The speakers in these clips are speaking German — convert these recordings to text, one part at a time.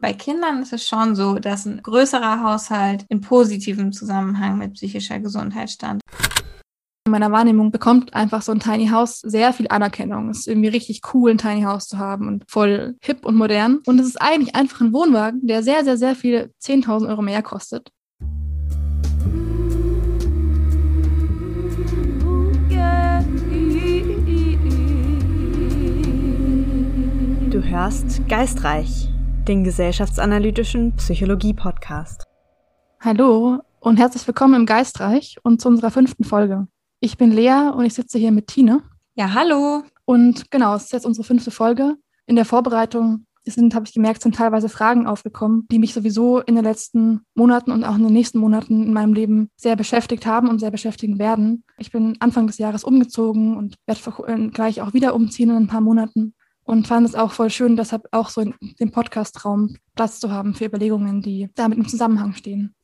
Bei Kindern ist es schon so, dass ein größerer Haushalt in positivem Zusammenhang mit psychischer Gesundheit stand. In meiner Wahrnehmung bekommt einfach so ein Tiny House sehr viel Anerkennung. Es ist irgendwie richtig cool, ein Tiny House zu haben und voll hip und modern. Und es ist eigentlich einfach ein Wohnwagen, der sehr, sehr, sehr viel 10.000 Euro mehr kostet. Du hörst Geistreich, den gesellschaftsanalytischen Psychologie-Podcast. Hallo und herzlich willkommen im Geistreich und zu unserer fünften Folge. Ich bin Lea und ich sitze hier mit Tine. Ja, hallo. Und genau, es ist jetzt unsere fünfte Folge. In der Vorbereitung sind, habe ich gemerkt, sind teilweise Fragen aufgekommen, die mich sowieso in den letzten Monaten und auch in den nächsten Monaten in meinem Leben sehr beschäftigt haben und sehr beschäftigen werden. Ich bin Anfang des Jahres umgezogen und werde gleich auch wieder umziehen in ein paar Monaten und fand es auch voll schön, deshalb auch so in dem Podcast-Raum Platz zu haben für Überlegungen, die damit im Zusammenhang stehen.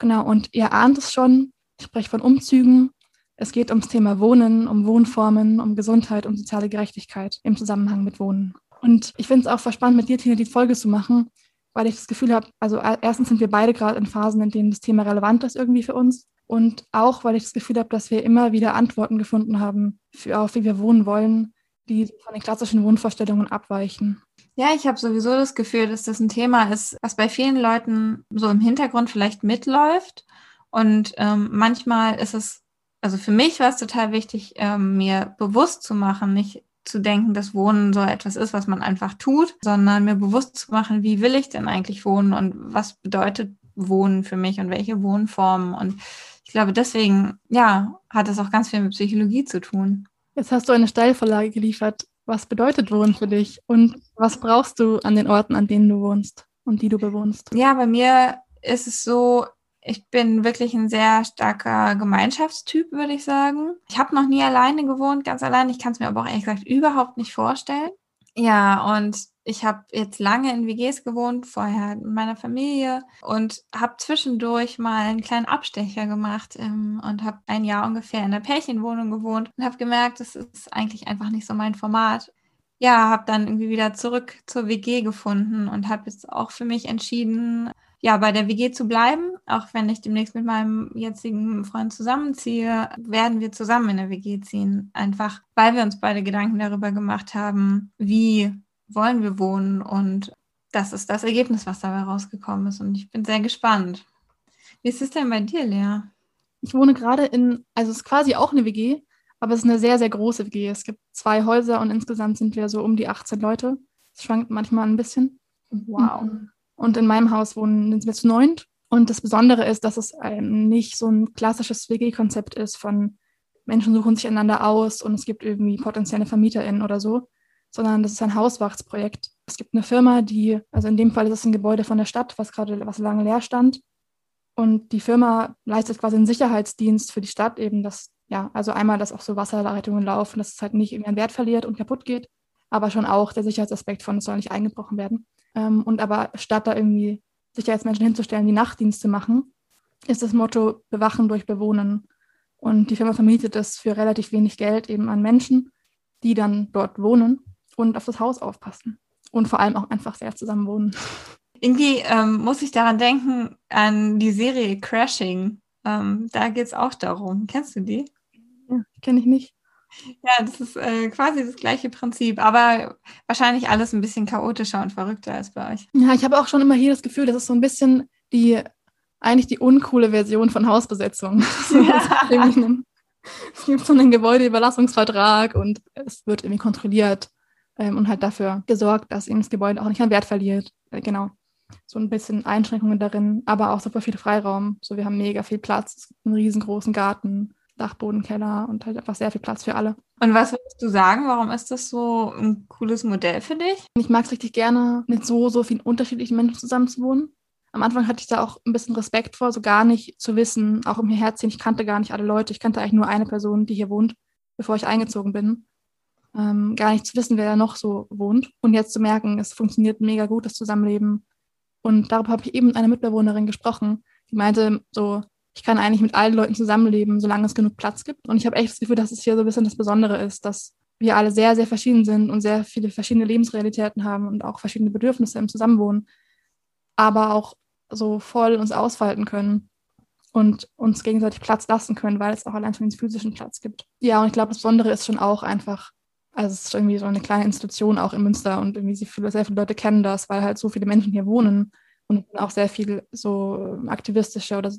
Genau, und ihr ahnt es schon, ich spreche von Umzügen. Es geht ums Thema Wohnen, um Wohnformen, um Gesundheit, um soziale Gerechtigkeit im Zusammenhang mit Wohnen. Und ich finde es auch spannend, mit dir, Tina, die Folge zu machen, weil ich das Gefühl habe, also erstens sind wir beide gerade in Phasen, in denen das Thema relevant ist irgendwie für uns. Und auch, weil ich das Gefühl habe, dass wir immer wieder Antworten gefunden haben, für, auf wie wir wohnen wollen, die von den klassischen Wohnvorstellungen abweichen. Ja, ich habe sowieso das Gefühl, dass das ein Thema ist, was bei vielen Leuten so im Hintergrund vielleicht mitläuft. Und ähm, manchmal ist es, also für mich war es total wichtig, ähm, mir bewusst zu machen, nicht zu denken, dass Wohnen so etwas ist, was man einfach tut, sondern mir bewusst zu machen, wie will ich denn eigentlich wohnen und was bedeutet Wohnen für mich und welche Wohnformen. Und ich glaube, deswegen, ja, hat es auch ganz viel mit Psychologie zu tun. Jetzt hast du eine Steilvorlage geliefert. Was bedeutet Wohnen für dich und was brauchst du an den Orten, an denen du wohnst und die du bewohnst? Ja, bei mir ist es so, ich bin wirklich ein sehr starker Gemeinschaftstyp, würde ich sagen. Ich habe noch nie alleine gewohnt, ganz allein. Ich kann es mir aber auch ehrlich gesagt überhaupt nicht vorstellen. Ja, und ich habe jetzt lange in WGs gewohnt, vorher mit meiner Familie und habe zwischendurch mal einen kleinen Abstecher gemacht ähm, und habe ein Jahr ungefähr in einer Pärchenwohnung gewohnt und habe gemerkt, das ist eigentlich einfach nicht so mein Format. Ja, habe dann irgendwie wieder zurück zur WG gefunden und habe jetzt auch für mich entschieden, ja, bei der WG zu bleiben. Auch wenn ich demnächst mit meinem jetzigen Freund zusammenziehe, werden wir zusammen in der WG ziehen. Einfach, weil wir uns beide Gedanken darüber gemacht haben, wie wollen wir wohnen und das ist das Ergebnis, was dabei rausgekommen ist. Und ich bin sehr gespannt. Wie ist es denn bei dir, Lea? Ich wohne gerade in, also es ist quasi auch eine WG, aber es ist eine sehr, sehr große WG. Es gibt zwei Häuser und insgesamt sind wir so um die 18 Leute. Es schwankt manchmal ein bisschen. Wow. Und in meinem Haus wohnen wir zu neunt. Und das Besondere ist, dass es nicht so ein klassisches WG-Konzept ist von Menschen suchen sich einander aus und es gibt irgendwie potenzielle VermieterInnen oder so, sondern das ist ein Hauswachtsprojekt. Es gibt eine Firma, die, also in dem Fall ist es ein Gebäude von der Stadt, was gerade, was lange leer stand. Und die Firma leistet quasi einen Sicherheitsdienst für die Stadt eben, dass, ja, also einmal, dass auch so Wasserleitungen laufen, dass es halt nicht irgendwie an Wert verliert und kaputt geht, aber schon auch der Sicherheitsaspekt von, es soll nicht eingebrochen werden. Ähm, und aber statt da irgendwie Sicherheitsmenschen hinzustellen, die Nachtdienste machen, ist das Motto Bewachen durch Bewohnen. Und die Firma vermietet es für relativ wenig Geld eben an Menschen, die dann dort wohnen und auf das Haus aufpassen. Und vor allem auch einfach sehr zusammen wohnen. Irgendwie ähm, muss ich daran denken, an die Serie Crashing. Ähm, da geht es auch darum. Kennst du die? Ja, kenne ich nicht. Ja, das ist äh, quasi das gleiche Prinzip, aber wahrscheinlich alles ein bisschen chaotischer und verrückter als bei euch. Ja, ich habe auch schon immer hier das Gefühl, das ist so ein bisschen die, eigentlich die uncoole Version von Hausbesetzung. Ja. es gibt so einen Gebäudeüberlassungsvertrag und es wird irgendwie kontrolliert ähm, und halt dafür gesorgt, dass eben das Gebäude auch nicht an Wert verliert. Äh, genau. So ein bisschen Einschränkungen darin, aber auch super viel Freiraum. So, wir haben mega viel Platz, einen riesengroßen Garten, Dachbodenkeller und halt einfach sehr viel Platz für alle. Und was würdest du sagen? Warum ist das so ein cooles Modell für dich? Ich mag es richtig gerne, mit so, so vielen unterschiedlichen Menschen zusammen zu wohnen. Am Anfang hatte ich da auch ein bisschen Respekt vor, so gar nicht zu wissen, auch im Herzen, ich kannte gar nicht alle Leute. Ich kannte eigentlich nur eine Person, die hier wohnt, bevor ich eingezogen bin ähm, gar nicht zu wissen, wer da noch so wohnt. Und jetzt zu merken, es funktioniert mega gut, das Zusammenleben. Und darüber habe ich eben mit einer Mitbewohnerin gesprochen, die meinte so, ich kann eigentlich mit allen Leuten zusammenleben, solange es genug Platz gibt. Und ich habe echt das Gefühl, dass es hier so ein bisschen das Besondere ist, dass wir alle sehr, sehr verschieden sind und sehr viele verschiedene Lebensrealitäten haben und auch verschiedene Bedürfnisse im Zusammenwohnen. aber auch so voll uns ausfalten können und uns gegenseitig Platz lassen können, weil es auch allein schon den physischen Platz gibt. Ja, und ich glaube, das Besondere ist schon auch einfach, also es ist irgendwie so eine kleine Institution auch in Münster und irgendwie viele, sehr viele Leute kennen das, weil halt so viele Menschen hier wohnen und auch sehr viele so aktivistische oder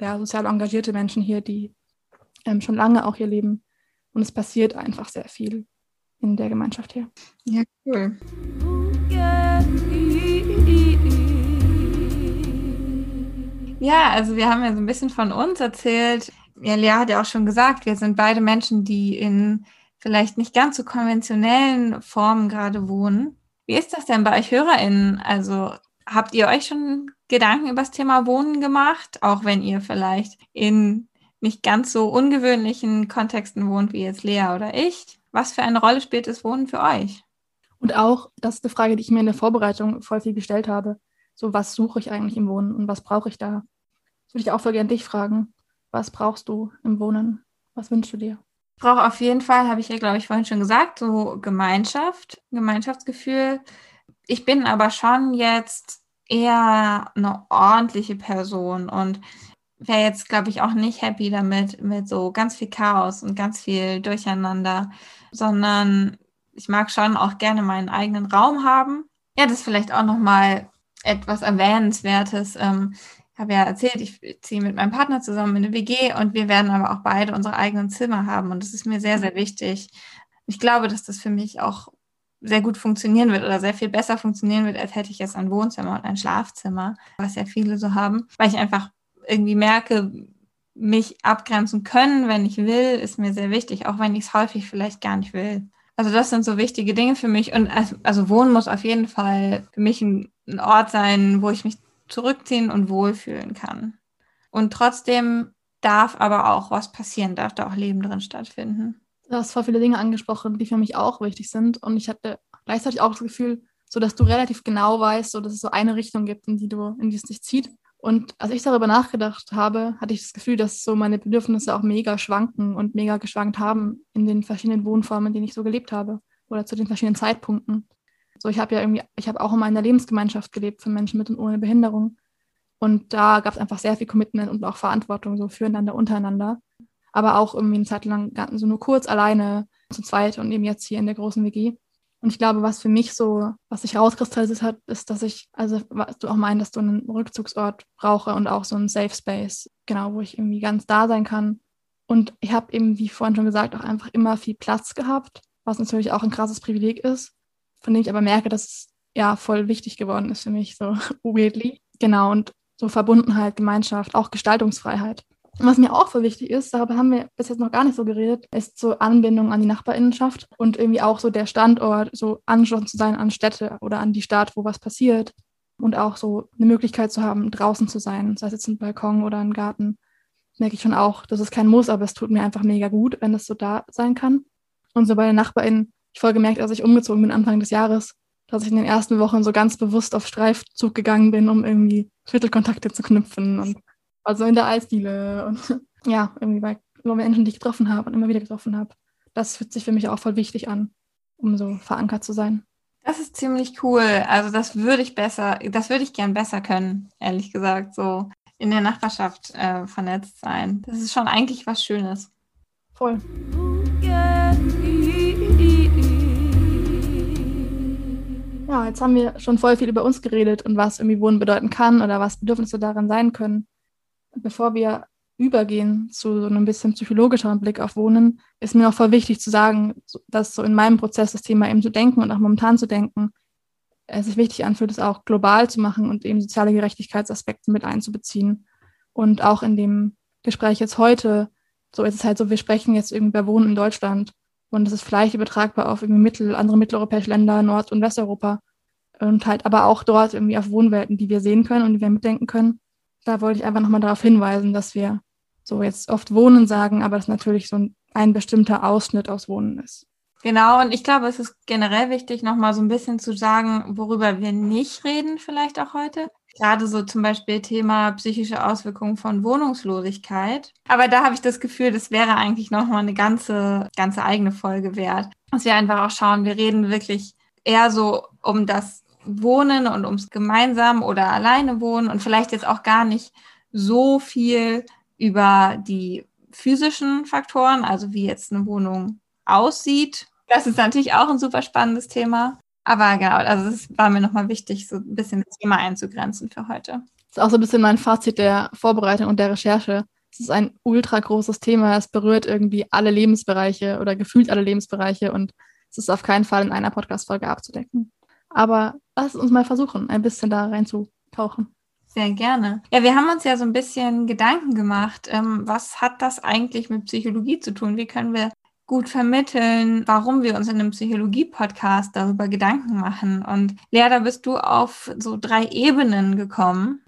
ja, sozial engagierte Menschen hier, die ähm, schon lange auch hier leben. Und es passiert einfach sehr viel in der Gemeinschaft hier. Ja, cool. Ja, also wir haben ja so ein bisschen von uns erzählt. Ja, Lea hat ja auch schon gesagt, wir sind beide Menschen, die in vielleicht nicht ganz so konventionellen Formen gerade wohnen. Wie ist das denn bei euch HörerInnen? Also habt ihr euch schon Gedanken über das Thema Wohnen gemacht, auch wenn ihr vielleicht in nicht ganz so ungewöhnlichen Kontexten wohnt wie jetzt Lea oder ich? Was für eine Rolle spielt das Wohnen für euch? Und auch, das ist eine Frage, die ich mir in der Vorbereitung voll viel gestellt habe. So, was suche ich eigentlich im Wohnen und was brauche ich da? Das würde ich auch voll gerne dich fragen. Was brauchst du im Wohnen? Was wünschst du dir? Ich brauche auf jeden Fall, habe ich ja, glaube ich, vorhin schon gesagt, so Gemeinschaft, Gemeinschaftsgefühl. Ich bin aber schon jetzt eher eine ordentliche Person und wäre jetzt, glaube ich, auch nicht happy damit, mit so ganz viel Chaos und ganz viel Durcheinander, sondern ich mag schon auch gerne meinen eigenen Raum haben. Ja, das ist vielleicht auch nochmal etwas Erwähnenswertes. Ähm, ich habe ja erzählt, ich ziehe mit meinem Partner zusammen in eine WG und wir werden aber auch beide unsere eigenen Zimmer haben und das ist mir sehr, sehr wichtig. Ich glaube, dass das für mich auch sehr gut funktionieren wird oder sehr viel besser funktionieren wird, als hätte ich jetzt ein Wohnzimmer und ein Schlafzimmer, was ja viele so haben, weil ich einfach irgendwie merke, mich abgrenzen können, wenn ich will, ist mir sehr wichtig, auch wenn ich es häufig vielleicht gar nicht will. Also das sind so wichtige Dinge für mich. Und also, Wohnen muss auf jeden Fall für mich ein, ein Ort sein, wo ich mich zurückziehen und wohlfühlen kann. Und trotzdem darf aber auch was passieren, darf da auch Leben drin stattfinden. Du hast voll viele Dinge angesprochen, die für mich auch wichtig sind. Und ich hatte gleichzeitig auch das Gefühl, so dass du relativ genau weißt, so dass es so eine Richtung gibt, in die du, in die es dich zieht. Und als ich darüber nachgedacht habe, hatte ich das Gefühl, dass so meine Bedürfnisse auch mega schwanken und mega geschwankt haben in den verschiedenen Wohnformen, in denen ich so gelebt habe oder zu den verschiedenen Zeitpunkten. So, ich habe ja irgendwie, ich habe auch in meiner Lebensgemeinschaft gelebt für Menschen mit und ohne Behinderung. Und da gab es einfach sehr viel Commitment und auch Verantwortung so füreinander, untereinander. Aber auch irgendwie eine Zeit lang so nur kurz alleine zu zweit und eben jetzt hier in der großen WG. Und ich glaube, was für mich so, was sich rauskristallisiert hat, ist, dass ich, also was du auch meinst, dass du einen Rückzugsort brauche und auch so einen Safe Space, genau, wo ich irgendwie ganz da sein kann. Und ich habe eben, wie vorhin schon gesagt, auch einfach immer viel Platz gehabt, was natürlich auch ein krasses Privileg ist, von dem ich aber merke, dass es ja voll wichtig geworden ist für mich, so weirdly. Genau, und so Verbundenheit, Gemeinschaft, auch Gestaltungsfreiheit. Was mir auch voll wichtig ist, darüber haben wir bis jetzt noch gar nicht so geredet, ist so Anbindung an die Nachbarinnenschaft und irgendwie auch so der Standort, so angeschlossen zu sein an Städte oder an die Stadt, wo was passiert. Und auch so eine Möglichkeit zu haben, draußen zu sein, sei es jetzt ein Balkon oder ein Garten. Merke ich schon auch, das ist kein Muss, aber es tut mir einfach mega gut, wenn das so da sein kann. Und so bei den NachbarInnen, ich voll gemerkt, als ich umgezogen bin Anfang des Jahres, dass ich in den ersten Wochen so ganz bewusst auf Streifzug gegangen bin, um irgendwie Viertelkontakte zu knüpfen und also in der Eisdiele und ja, irgendwie bei Menschen, die ich getroffen habe und immer wieder getroffen habe. Das fühlt sich für mich auch voll wichtig an, um so verankert zu sein. Das ist ziemlich cool. Also das würde ich besser, das würde ich gern besser können, ehrlich gesagt, so in der Nachbarschaft äh, vernetzt sein. Das ist schon eigentlich was Schönes. Voll. Ja, jetzt haben wir schon voll viel über uns geredet und was irgendwie Wohnen bedeuten kann oder was Bedürfnisse darin sein können bevor wir übergehen zu so einem bisschen psychologischeren Blick auf Wohnen, ist mir auch voll wichtig zu sagen, dass so in meinem Prozess das Thema eben zu denken und auch momentan zu denken, es sich wichtig anfühlt, es auch global zu machen und eben soziale Gerechtigkeitsaspekte mit einzubeziehen. Und auch in dem Gespräch jetzt heute, so ist es halt so, wir sprechen jetzt irgendwie über Wohnen in Deutschland und das ist vielleicht übertragbar auf irgendwie mittel, andere mitteleuropäische Länder, Nord- und Westeuropa und halt aber auch dort irgendwie auf Wohnwelten, die wir sehen können und die wir mitdenken können da wollte ich einfach nochmal darauf hinweisen, dass wir so jetzt oft Wohnen sagen, aber es natürlich so ein, ein bestimmter Ausschnitt aus Wohnen ist. Genau, und ich glaube, es ist generell wichtig, nochmal so ein bisschen zu sagen, worüber wir nicht reden, vielleicht auch heute. Gerade so zum Beispiel Thema psychische Auswirkungen von Wohnungslosigkeit. Aber da habe ich das Gefühl, das wäre eigentlich nochmal eine ganze, ganze eigene Folge wert. Dass wir einfach auch schauen, wir reden wirklich eher so um das Wohnen und ums gemeinsam oder alleine wohnen und vielleicht jetzt auch gar nicht so viel über die physischen Faktoren, also wie jetzt eine Wohnung aussieht. Das ist natürlich auch ein super spannendes Thema. Aber genau, also es war mir nochmal wichtig, so ein bisschen das Thema einzugrenzen für heute. Das ist auch so ein bisschen mein Fazit der Vorbereitung und der Recherche. Es ist ein ultra großes Thema. Es berührt irgendwie alle Lebensbereiche oder gefühlt alle Lebensbereiche und es ist auf keinen Fall in einer Podcast-Folge abzudecken. Aber lass uns mal versuchen, ein bisschen da reinzutauchen. Sehr gerne. Ja, wir haben uns ja so ein bisschen Gedanken gemacht. Ähm, was hat das eigentlich mit Psychologie zu tun? Wie können wir gut vermitteln, warum wir uns in einem Psychologie-Podcast darüber Gedanken machen? Und Lea, da bist du auf so drei Ebenen gekommen.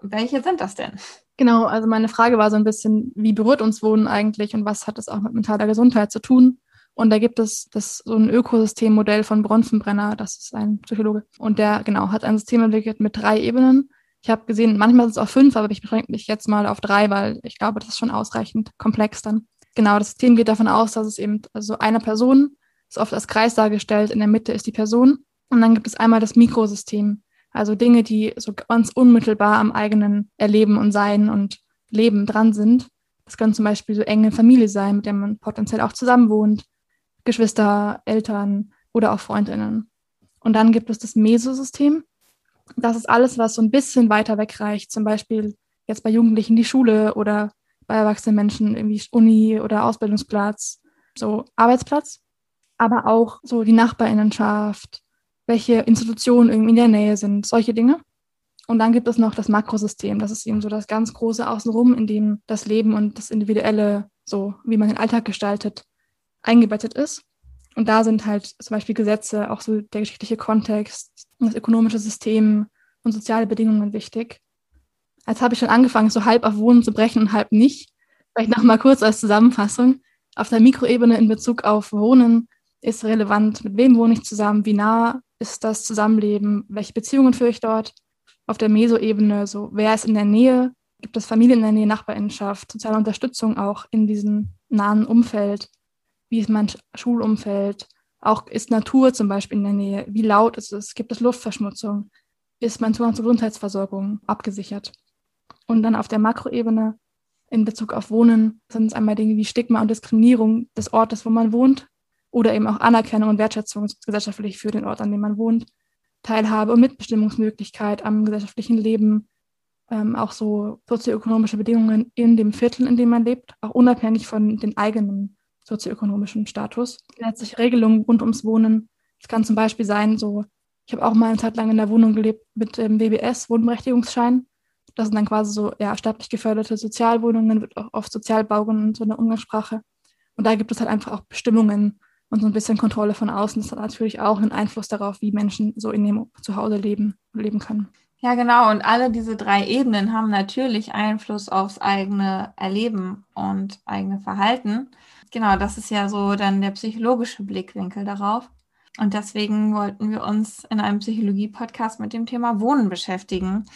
Welche sind das denn? Genau, also meine Frage war so ein bisschen, wie berührt uns Wohnen eigentlich und was hat das auch mit mentaler Gesundheit zu tun? Und da gibt es das so ein Ökosystemmodell von Bronfenbrenner, das ist ein Psychologe. Und der, genau, hat ein System entwickelt mit drei Ebenen. Ich habe gesehen, manchmal ist es auch fünf, aber ich beschränke mich jetzt mal auf drei, weil ich glaube, das ist schon ausreichend komplex dann. Genau, das System geht davon aus, dass es eben, also eine Person ist oft als Kreis dargestellt, in der Mitte ist die Person. Und dann gibt es einmal das Mikrosystem, also Dinge, die so ganz unmittelbar am eigenen Erleben und Sein und Leben dran sind. Das kann zum Beispiel so enge Familie sein, mit der man potenziell auch zusammen wohnt Geschwister, Eltern oder auch Freundinnen. Und dann gibt es das Mesosystem. Das ist alles, was so ein bisschen weiter wegreicht, zum Beispiel jetzt bei Jugendlichen die Schule oder bei erwachsenen Menschen irgendwie Uni oder Ausbildungsplatz, so Arbeitsplatz, aber auch so die Nachbarinnenschaft, welche Institutionen irgendwie in der Nähe sind, solche Dinge. Und dann gibt es noch das Makrosystem, das ist eben so das ganz große Außenrum, in dem das Leben und das Individuelle, so wie man den Alltag gestaltet, eingebettet ist. Und da sind halt zum Beispiel Gesetze, auch so der geschichtliche Kontext, das ökonomische System und soziale Bedingungen wichtig. Als habe ich schon angefangen, so halb auf Wohnen zu brechen und halb nicht. Vielleicht nochmal kurz als Zusammenfassung. Auf der Mikroebene in Bezug auf Wohnen ist relevant, mit wem wohne ich zusammen, wie nah ist das Zusammenleben, welche Beziehungen führe ich dort. Auf der Mesoebene, so wer ist in der Nähe, gibt es Familien in der Nähe, Nachbarinnenschaft, soziale Unterstützung auch in diesem nahen Umfeld wie ist mein Schulumfeld, auch ist Natur zum Beispiel in der Nähe, wie laut ist es, gibt es Luftverschmutzung, ist mein Zugang zur Gesundheitsversorgung abgesichert. Und dann auf der Makroebene in Bezug auf Wohnen sind es einmal Dinge wie Stigma und Diskriminierung des Ortes, wo man wohnt, oder eben auch Anerkennung und Wertschätzung gesellschaftlich für den Ort, an dem man wohnt, Teilhabe und Mitbestimmungsmöglichkeit am gesellschaftlichen Leben, ähm, auch so sozioökonomische Bedingungen in dem Viertel, in dem man lebt, auch unabhängig von den eigenen sozioökonomischen Status. Gesetzliche Regelungen rund ums Wohnen. Es kann zum Beispiel sein, so, ich habe auch mal eine Zeit lang in der Wohnung gelebt mit dem WBS, Wohnberechtigungsschein. Das sind dann quasi so ja, staatlich geförderte Sozialwohnungen, wird auch oft Sozialbauungen und so eine Umgangssprache. Und da gibt es halt einfach auch Bestimmungen und so ein bisschen Kontrolle von außen. Das hat natürlich auch einen Einfluss darauf, wie Menschen so in dem Zuhause leben, leben können. Ja, genau. Und alle diese drei Ebenen haben natürlich Einfluss aufs eigene Erleben und eigene Verhalten. Genau, das ist ja so dann der psychologische Blickwinkel darauf. Und deswegen wollten wir uns in einem Psychologie-Podcast mit dem Thema Wohnen beschäftigen.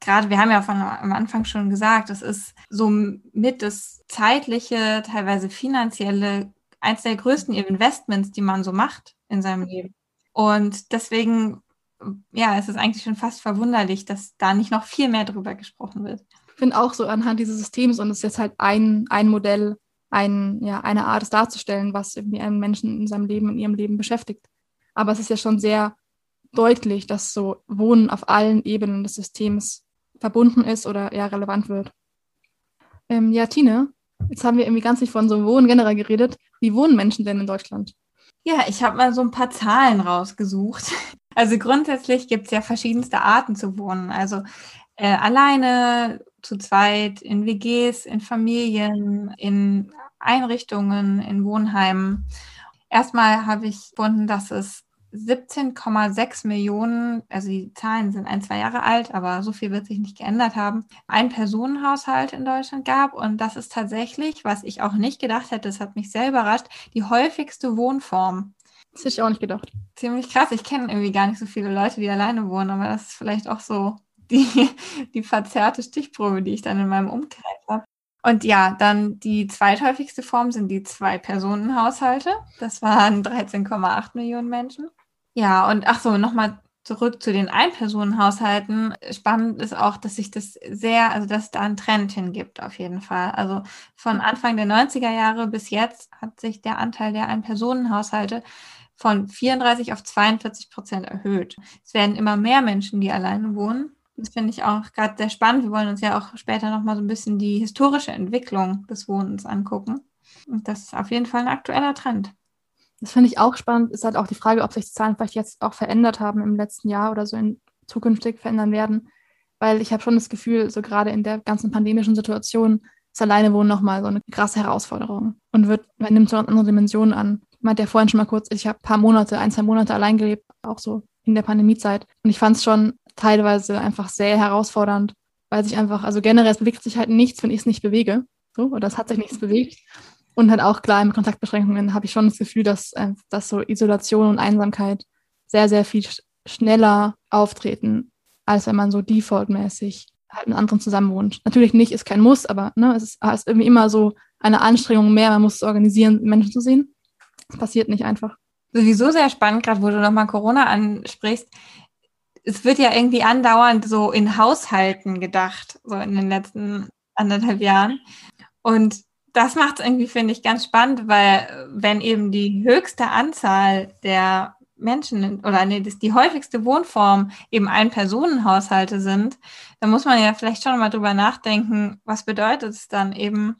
Gerade, wir haben ja von am Anfang schon gesagt, es ist so mit das zeitliche, teilweise finanzielle, eins der größten Investments, die man so macht in seinem Leben. Und deswegen, ja, es ist eigentlich schon fast verwunderlich, dass da nicht noch viel mehr drüber gesprochen wird. Ich finde auch so anhand dieses Systems, und es ist jetzt halt ein, ein Modell, ein, ja, eine Art, es darzustellen, was irgendwie einen Menschen in seinem Leben, in ihrem Leben beschäftigt. Aber es ist ja schon sehr deutlich, dass so Wohnen auf allen Ebenen des Systems verbunden ist oder eher relevant wird. Ähm, ja, Tine, jetzt haben wir irgendwie ganz nicht von so Wohnen generell geredet. Wie wohnen Menschen denn in Deutschland? Ja, ich habe mal so ein paar Zahlen rausgesucht. Also grundsätzlich gibt es ja verschiedenste Arten zu wohnen. Also äh, alleine, zu zweit, in WGs, in Familien, in Einrichtungen, in Wohnheimen. Erstmal habe ich gefunden, dass es 17,6 Millionen, also die Zahlen sind ein, zwei Jahre alt, aber so viel wird sich nicht geändert haben, ein Personenhaushalt in Deutschland gab. Und das ist tatsächlich, was ich auch nicht gedacht hätte, das hat mich sehr überrascht, die häufigste Wohnform. Das hätte ich auch nicht gedacht. Ziemlich krass. Ich kenne irgendwie gar nicht so viele Leute, die alleine wohnen, aber das ist vielleicht auch so die, die verzerrte Stichprobe, die ich dann in meinem Umkreis habe. Und ja, dann die zweithäufigste Form sind die Zwei-Personen-Haushalte. Das waren 13,8 Millionen Menschen. Ja, und ach so, nochmal zurück zu den Einpersonenhaushalten. Spannend ist auch, dass sich das sehr, also dass da einen Trend hingibt, auf jeden Fall. Also von Anfang der 90er Jahre bis jetzt hat sich der Anteil der Einpersonenhaushalte von 34 auf 42 Prozent erhöht. Es werden immer mehr Menschen, die alleine wohnen. Das finde ich auch gerade sehr spannend. Wir wollen uns ja auch später nochmal so ein bisschen die historische Entwicklung des Wohnens angucken. Und das ist auf jeden Fall ein aktueller Trend. Das finde ich auch spannend. Ist halt auch die Frage, ob sich die Zahlen vielleicht jetzt auch verändert haben im letzten Jahr oder so in zukünftig verändern werden. Weil ich habe schon das Gefühl, so gerade in der ganzen pandemischen Situation ist Alleinewohnen nochmal so eine krasse Herausforderung und wird, man nimmt so eine andere Dimension an. Ich meinte ja vorhin schon mal kurz, ich habe ein paar Monate, ein, zwei Monate allein gelebt, auch so in der Pandemiezeit. Und ich fand es schon teilweise einfach sehr herausfordernd, weil sich einfach, also generell, es bewegt sich halt nichts, wenn ich es nicht bewege. So, oder es hat sich nichts bewegt. Und halt auch klar, mit Kontaktbeschränkungen habe ich schon das Gefühl, dass, äh, dass so Isolation und Einsamkeit sehr, sehr viel schneller auftreten, als wenn man so defaultmäßig halt mit anderen zusammenwohnt. Natürlich nicht, ist kein Muss, aber ne, es ist, ist irgendwie immer so eine Anstrengung mehr, man muss es organisieren, Menschen zu sehen. Es passiert nicht einfach. Sowieso sehr spannend, gerade wo du nochmal Corona ansprichst. Es wird ja irgendwie andauernd so in Haushalten gedacht, so in den letzten anderthalb Jahren. Und das macht es irgendwie, finde ich, ganz spannend, weil wenn eben die höchste Anzahl der Menschen oder nee, die häufigste Wohnform eben Ein-Personen-Haushalte sind, dann muss man ja vielleicht schon mal drüber nachdenken, was bedeutet es dann eben,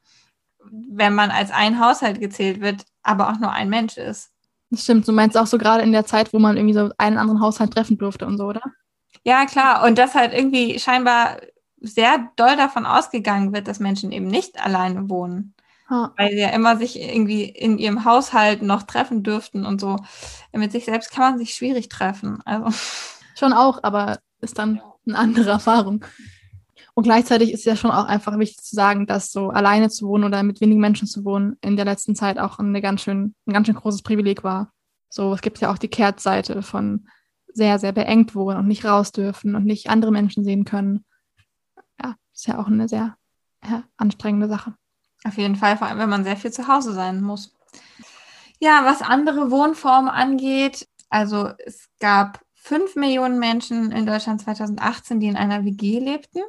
wenn man als ein Haushalt gezählt wird, aber auch nur ein Mensch ist. Das stimmt. Du meinst auch so gerade in der Zeit, wo man irgendwie so einen anderen Haushalt treffen durfte und so, oder? Ja, klar. Und das halt irgendwie scheinbar sehr doll davon ausgegangen wird, dass Menschen eben nicht alleine wohnen. Ha. Weil sie ja immer sich irgendwie in ihrem Haushalt noch treffen dürften und so. Mit sich selbst kann man sich schwierig treffen. Also. Schon auch, aber ist dann eine andere Erfahrung. Und gleichzeitig ist ja schon auch einfach wichtig zu sagen, dass so alleine zu wohnen oder mit wenigen Menschen zu wohnen in der letzten Zeit auch eine ganz schön, ein ganz schön großes Privileg war. So, es gibt ja auch die Kehrtseite von sehr, sehr beengt wohnen und nicht raus dürfen und nicht andere Menschen sehen können. Ja, ist ja auch eine sehr ja, anstrengende Sache. Auf jeden Fall, vor allem wenn man sehr viel zu Hause sein muss. Ja, was andere Wohnformen angeht, also es gab fünf Millionen Menschen in Deutschland 2018, die in einer WG lebten.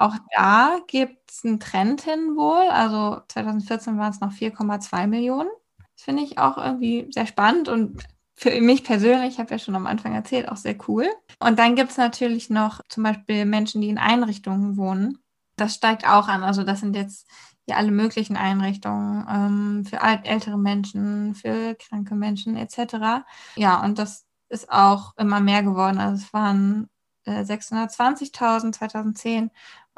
Auch da gibt es einen Trend hin wohl. Also 2014 waren es noch 4,2 Millionen. Das finde ich auch irgendwie sehr spannend und für mich persönlich, ich habe ja schon am Anfang erzählt, auch sehr cool. Und dann gibt es natürlich noch zum Beispiel Menschen, die in Einrichtungen wohnen. Das steigt auch an. Also das sind jetzt ja alle möglichen Einrichtungen ähm, für ältere Menschen, für kranke Menschen etc. Ja, und das ist auch immer mehr geworden. Also es waren äh, 620.000 2010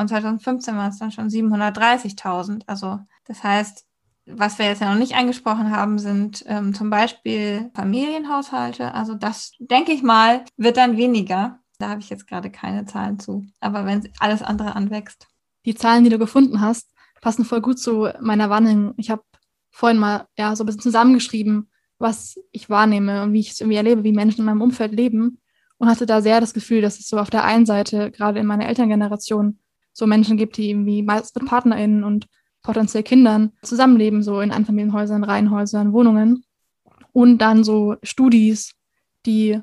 und 2015 waren es dann schon 730.000. Also das heißt, was wir jetzt ja noch nicht angesprochen haben, sind ähm, zum Beispiel Familienhaushalte. Also das, denke ich mal, wird dann weniger. Da habe ich jetzt gerade keine Zahlen zu. Aber wenn alles andere anwächst. Die Zahlen, die du gefunden hast, passen voll gut zu meiner Wahrnehmung. Ich habe vorhin mal ja so ein bisschen zusammengeschrieben, was ich wahrnehme und wie ich es irgendwie erlebe, wie Menschen in meinem Umfeld leben und hatte da sehr das Gefühl, dass es so auf der einen Seite gerade in meiner Elterngeneration so Menschen gibt, die irgendwie meist mit PartnerInnen und potenziell Kindern zusammenleben, so in Einfamilienhäusern, Reihenhäusern, Wohnungen und dann so Studis, die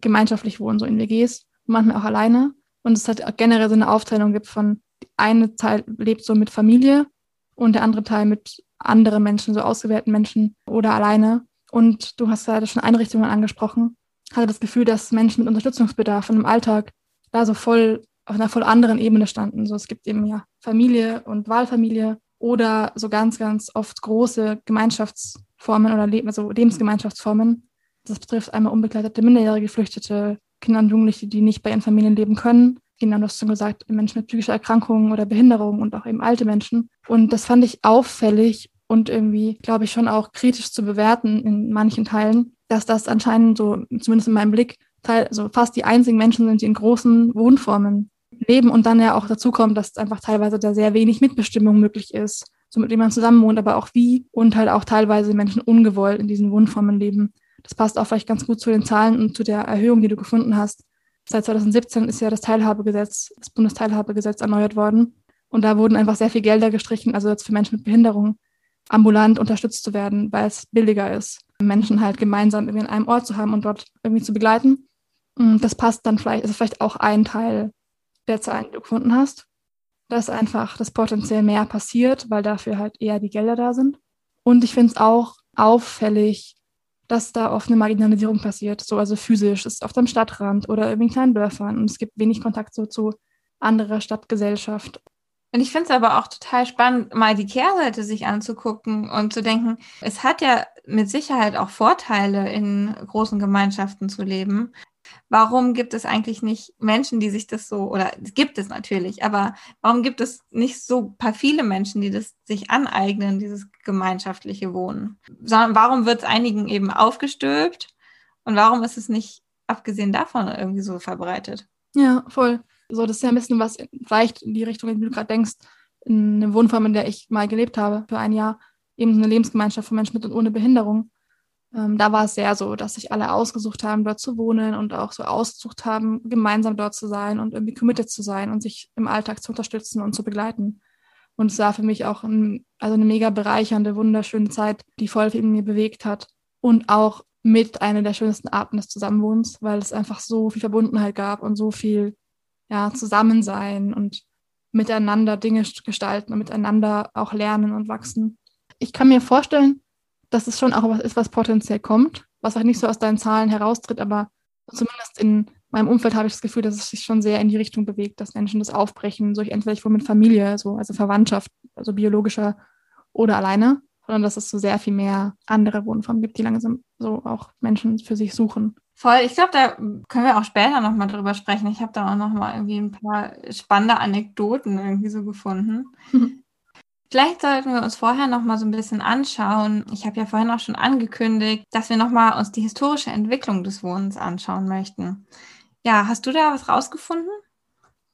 gemeinschaftlich wohnen, so in WGs, manchmal auch alleine und es hat generell so eine Aufteilung gibt von eine Teil lebt so mit Familie und der andere Teil mit anderen Menschen, so ausgewählten Menschen oder alleine. Und du hast gerade schon Einrichtungen angesprochen. Hatte das Gefühl, dass Menschen mit Unterstützungsbedarf im Alltag da so voll auf einer voll anderen Ebene standen. So, es gibt eben ja Familie und Wahlfamilie oder so ganz, ganz oft große Gemeinschaftsformen oder Le also Lebensgemeinschaftsformen. Das betrifft einmal unbegleitete minderjährige Geflüchtete, Kinder und Jugendliche, die nicht bei ihren Familien leben können genau, hast schon gesagt, Menschen mit psychischer Erkrankungen oder Behinderung und auch eben alte Menschen. Und das fand ich auffällig und irgendwie, glaube ich, schon auch kritisch zu bewerten in manchen Teilen, dass das anscheinend so, zumindest in meinem Blick, Teil, also fast die einzigen Menschen sind, die in großen Wohnformen leben und dann ja auch dazu kommt, dass einfach teilweise da sehr wenig Mitbestimmung möglich ist, so mit dem man zusammen wohnt, aber auch wie und halt auch teilweise Menschen ungewollt in diesen Wohnformen leben. Das passt auch vielleicht ganz gut zu den Zahlen und zu der Erhöhung, die du gefunden hast, Seit 2017 ist ja das Teilhabegesetz, das Bundesteilhabegesetz erneuert worden. Und da wurden einfach sehr viel Gelder gestrichen, also jetzt für Menschen mit Behinderung ambulant unterstützt zu werden, weil es billiger ist, Menschen halt gemeinsam irgendwie in einem Ort zu haben und dort irgendwie zu begleiten. Das passt dann vielleicht, ist vielleicht auch ein Teil der Zahlen, gefunden hast, dass einfach das potenziell mehr passiert, weil dafür halt eher die Gelder da sind. Und ich finde es auch auffällig, dass da oft eine Marginalisierung passiert, so also physisch, ist auf dem Stadtrand oder in kleinen Dörfern und es gibt wenig Kontakt so zu anderer Stadtgesellschaft. Und ich finde es aber auch total spannend, mal die Kehrseite sich anzugucken und zu denken, es hat ja mit Sicherheit auch Vorteile, in großen Gemeinschaften zu leben. Warum gibt es eigentlich nicht Menschen, die sich das so, oder gibt es natürlich, aber warum gibt es nicht so paar viele Menschen, die das sich aneignen, dieses gemeinschaftliche Wohnen? Sondern warum wird es einigen eben aufgestülpt und warum ist es nicht, abgesehen davon, irgendwie so verbreitet? Ja, voll. So, das ist ja ein bisschen was, vielleicht in die Richtung, die du gerade denkst, in einer Wohnform, in der ich mal gelebt habe für ein Jahr, eben eine Lebensgemeinschaft von Menschen mit und ohne Behinderung. Ähm, da war es sehr so, dass sich alle ausgesucht haben, dort zu wohnen und auch so ausgesucht haben, gemeinsam dort zu sein und irgendwie committed zu sein und sich im Alltag zu unterstützen und zu begleiten. Und es war für mich auch ein, also eine mega bereichernde, wunderschöne Zeit, die voll in mir bewegt hat. Und auch mit einer der schönsten Arten des Zusammenwohnens, weil es einfach so viel Verbundenheit gab und so viel ja, Zusammensein und miteinander Dinge gestalten und miteinander auch lernen und wachsen. Ich kann mir vorstellen, dass es schon auch was ist, was potenziell kommt, was auch nicht so aus deinen Zahlen heraustritt, aber zumindest in meinem Umfeld habe ich das Gefühl, dass es sich schon sehr in die Richtung bewegt, dass Menschen das aufbrechen, so ich entweder wohl mit Familie, so, also Verwandtschaft, also biologischer oder alleine, sondern dass es so sehr viel mehr andere Wohnformen gibt, die langsam so auch Menschen für sich suchen. Voll, ich glaube, da können wir auch später nochmal drüber sprechen. Ich habe da auch nochmal irgendwie ein paar spannende Anekdoten irgendwie so gefunden. Vielleicht sollten wir uns vorher noch mal so ein bisschen anschauen. Ich habe ja vorhin auch schon angekündigt, dass wir noch mal uns die historische Entwicklung des Wohnens anschauen möchten. Ja, hast du da was rausgefunden?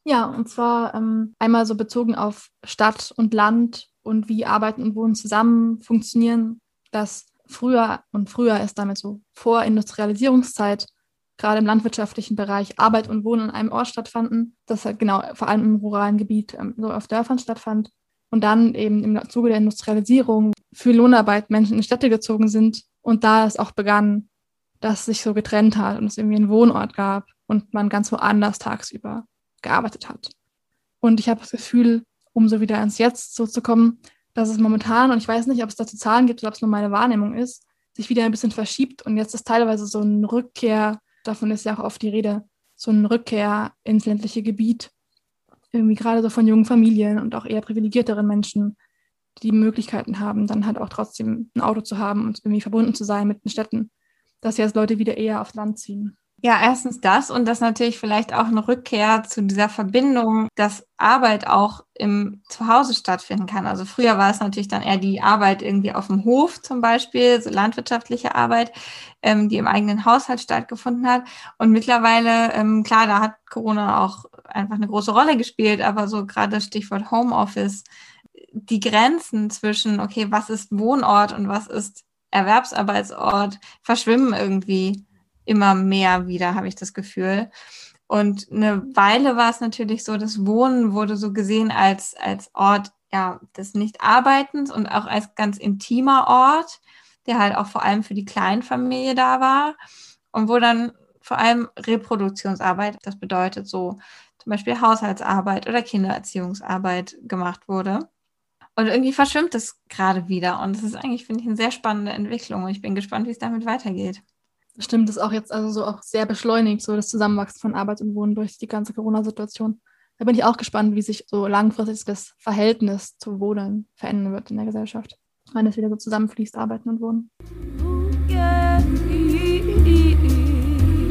Ja, und zwar ähm, einmal so bezogen auf Stadt und Land und wie Arbeiten und Wohnen zusammen funktionieren, dass früher und früher ist damit so vor Industrialisierungszeit gerade im landwirtschaftlichen Bereich Arbeit und Wohnen an einem Ort stattfanden, das halt genau vor allem im ruralen Gebiet ähm, so auf Dörfern stattfand und dann eben im Zuge der Industrialisierung für Lohnarbeit Menschen in Städte gezogen sind und da es auch begann, dass es sich so getrennt hat und es irgendwie einen Wohnort gab und man ganz woanders tagsüber gearbeitet hat. Und ich habe das Gefühl, um so wieder ins Jetzt so zu kommen, dass es momentan, und ich weiß nicht, ob es dazu Zahlen gibt oder ob es nur meine Wahrnehmung ist, sich wieder ein bisschen verschiebt und jetzt ist teilweise so eine Rückkehr, davon ist ja auch oft die Rede, so eine Rückkehr ins ländliche Gebiet irgendwie gerade so von jungen Familien und auch eher privilegierteren Menschen, die Möglichkeiten haben, dann halt auch trotzdem ein Auto zu haben und irgendwie verbunden zu sein mit den Städten, dass jetzt Leute wieder eher aufs Land ziehen. Ja, erstens das und das natürlich vielleicht auch eine Rückkehr zu dieser Verbindung, dass Arbeit auch im Zuhause stattfinden kann. Also früher war es natürlich dann eher die Arbeit irgendwie auf dem Hof zum Beispiel, so landwirtschaftliche Arbeit, ähm, die im eigenen Haushalt stattgefunden hat. Und mittlerweile, ähm, klar, da hat Corona auch einfach eine große Rolle gespielt, aber so gerade Stichwort Homeoffice, die Grenzen zwischen, okay, was ist Wohnort und was ist Erwerbsarbeitsort, verschwimmen irgendwie immer mehr wieder, habe ich das Gefühl. Und eine Weile war es natürlich so, das Wohnen wurde so gesehen als, als Ort ja, des Nichtarbeitens und auch als ganz intimer Ort, der halt auch vor allem für die Kleinfamilie da war und wo dann vor allem Reproduktionsarbeit, das bedeutet so zum Beispiel Haushaltsarbeit oder Kindererziehungsarbeit gemacht wurde. Und irgendwie verschwimmt es gerade wieder. Und das ist eigentlich, finde ich, eine sehr spannende Entwicklung. Und ich bin gespannt, wie es damit weitergeht. Stimmt, das ist auch jetzt also so auch sehr beschleunigt, so das Zusammenwachsen von Arbeit und Wohnen durch die ganze Corona-Situation. Da bin ich auch gespannt, wie sich so langfristig das Verhältnis zu Wohnen verändern wird in der Gesellschaft. Wenn es wieder so zusammenfließt, Arbeiten und Wohnen.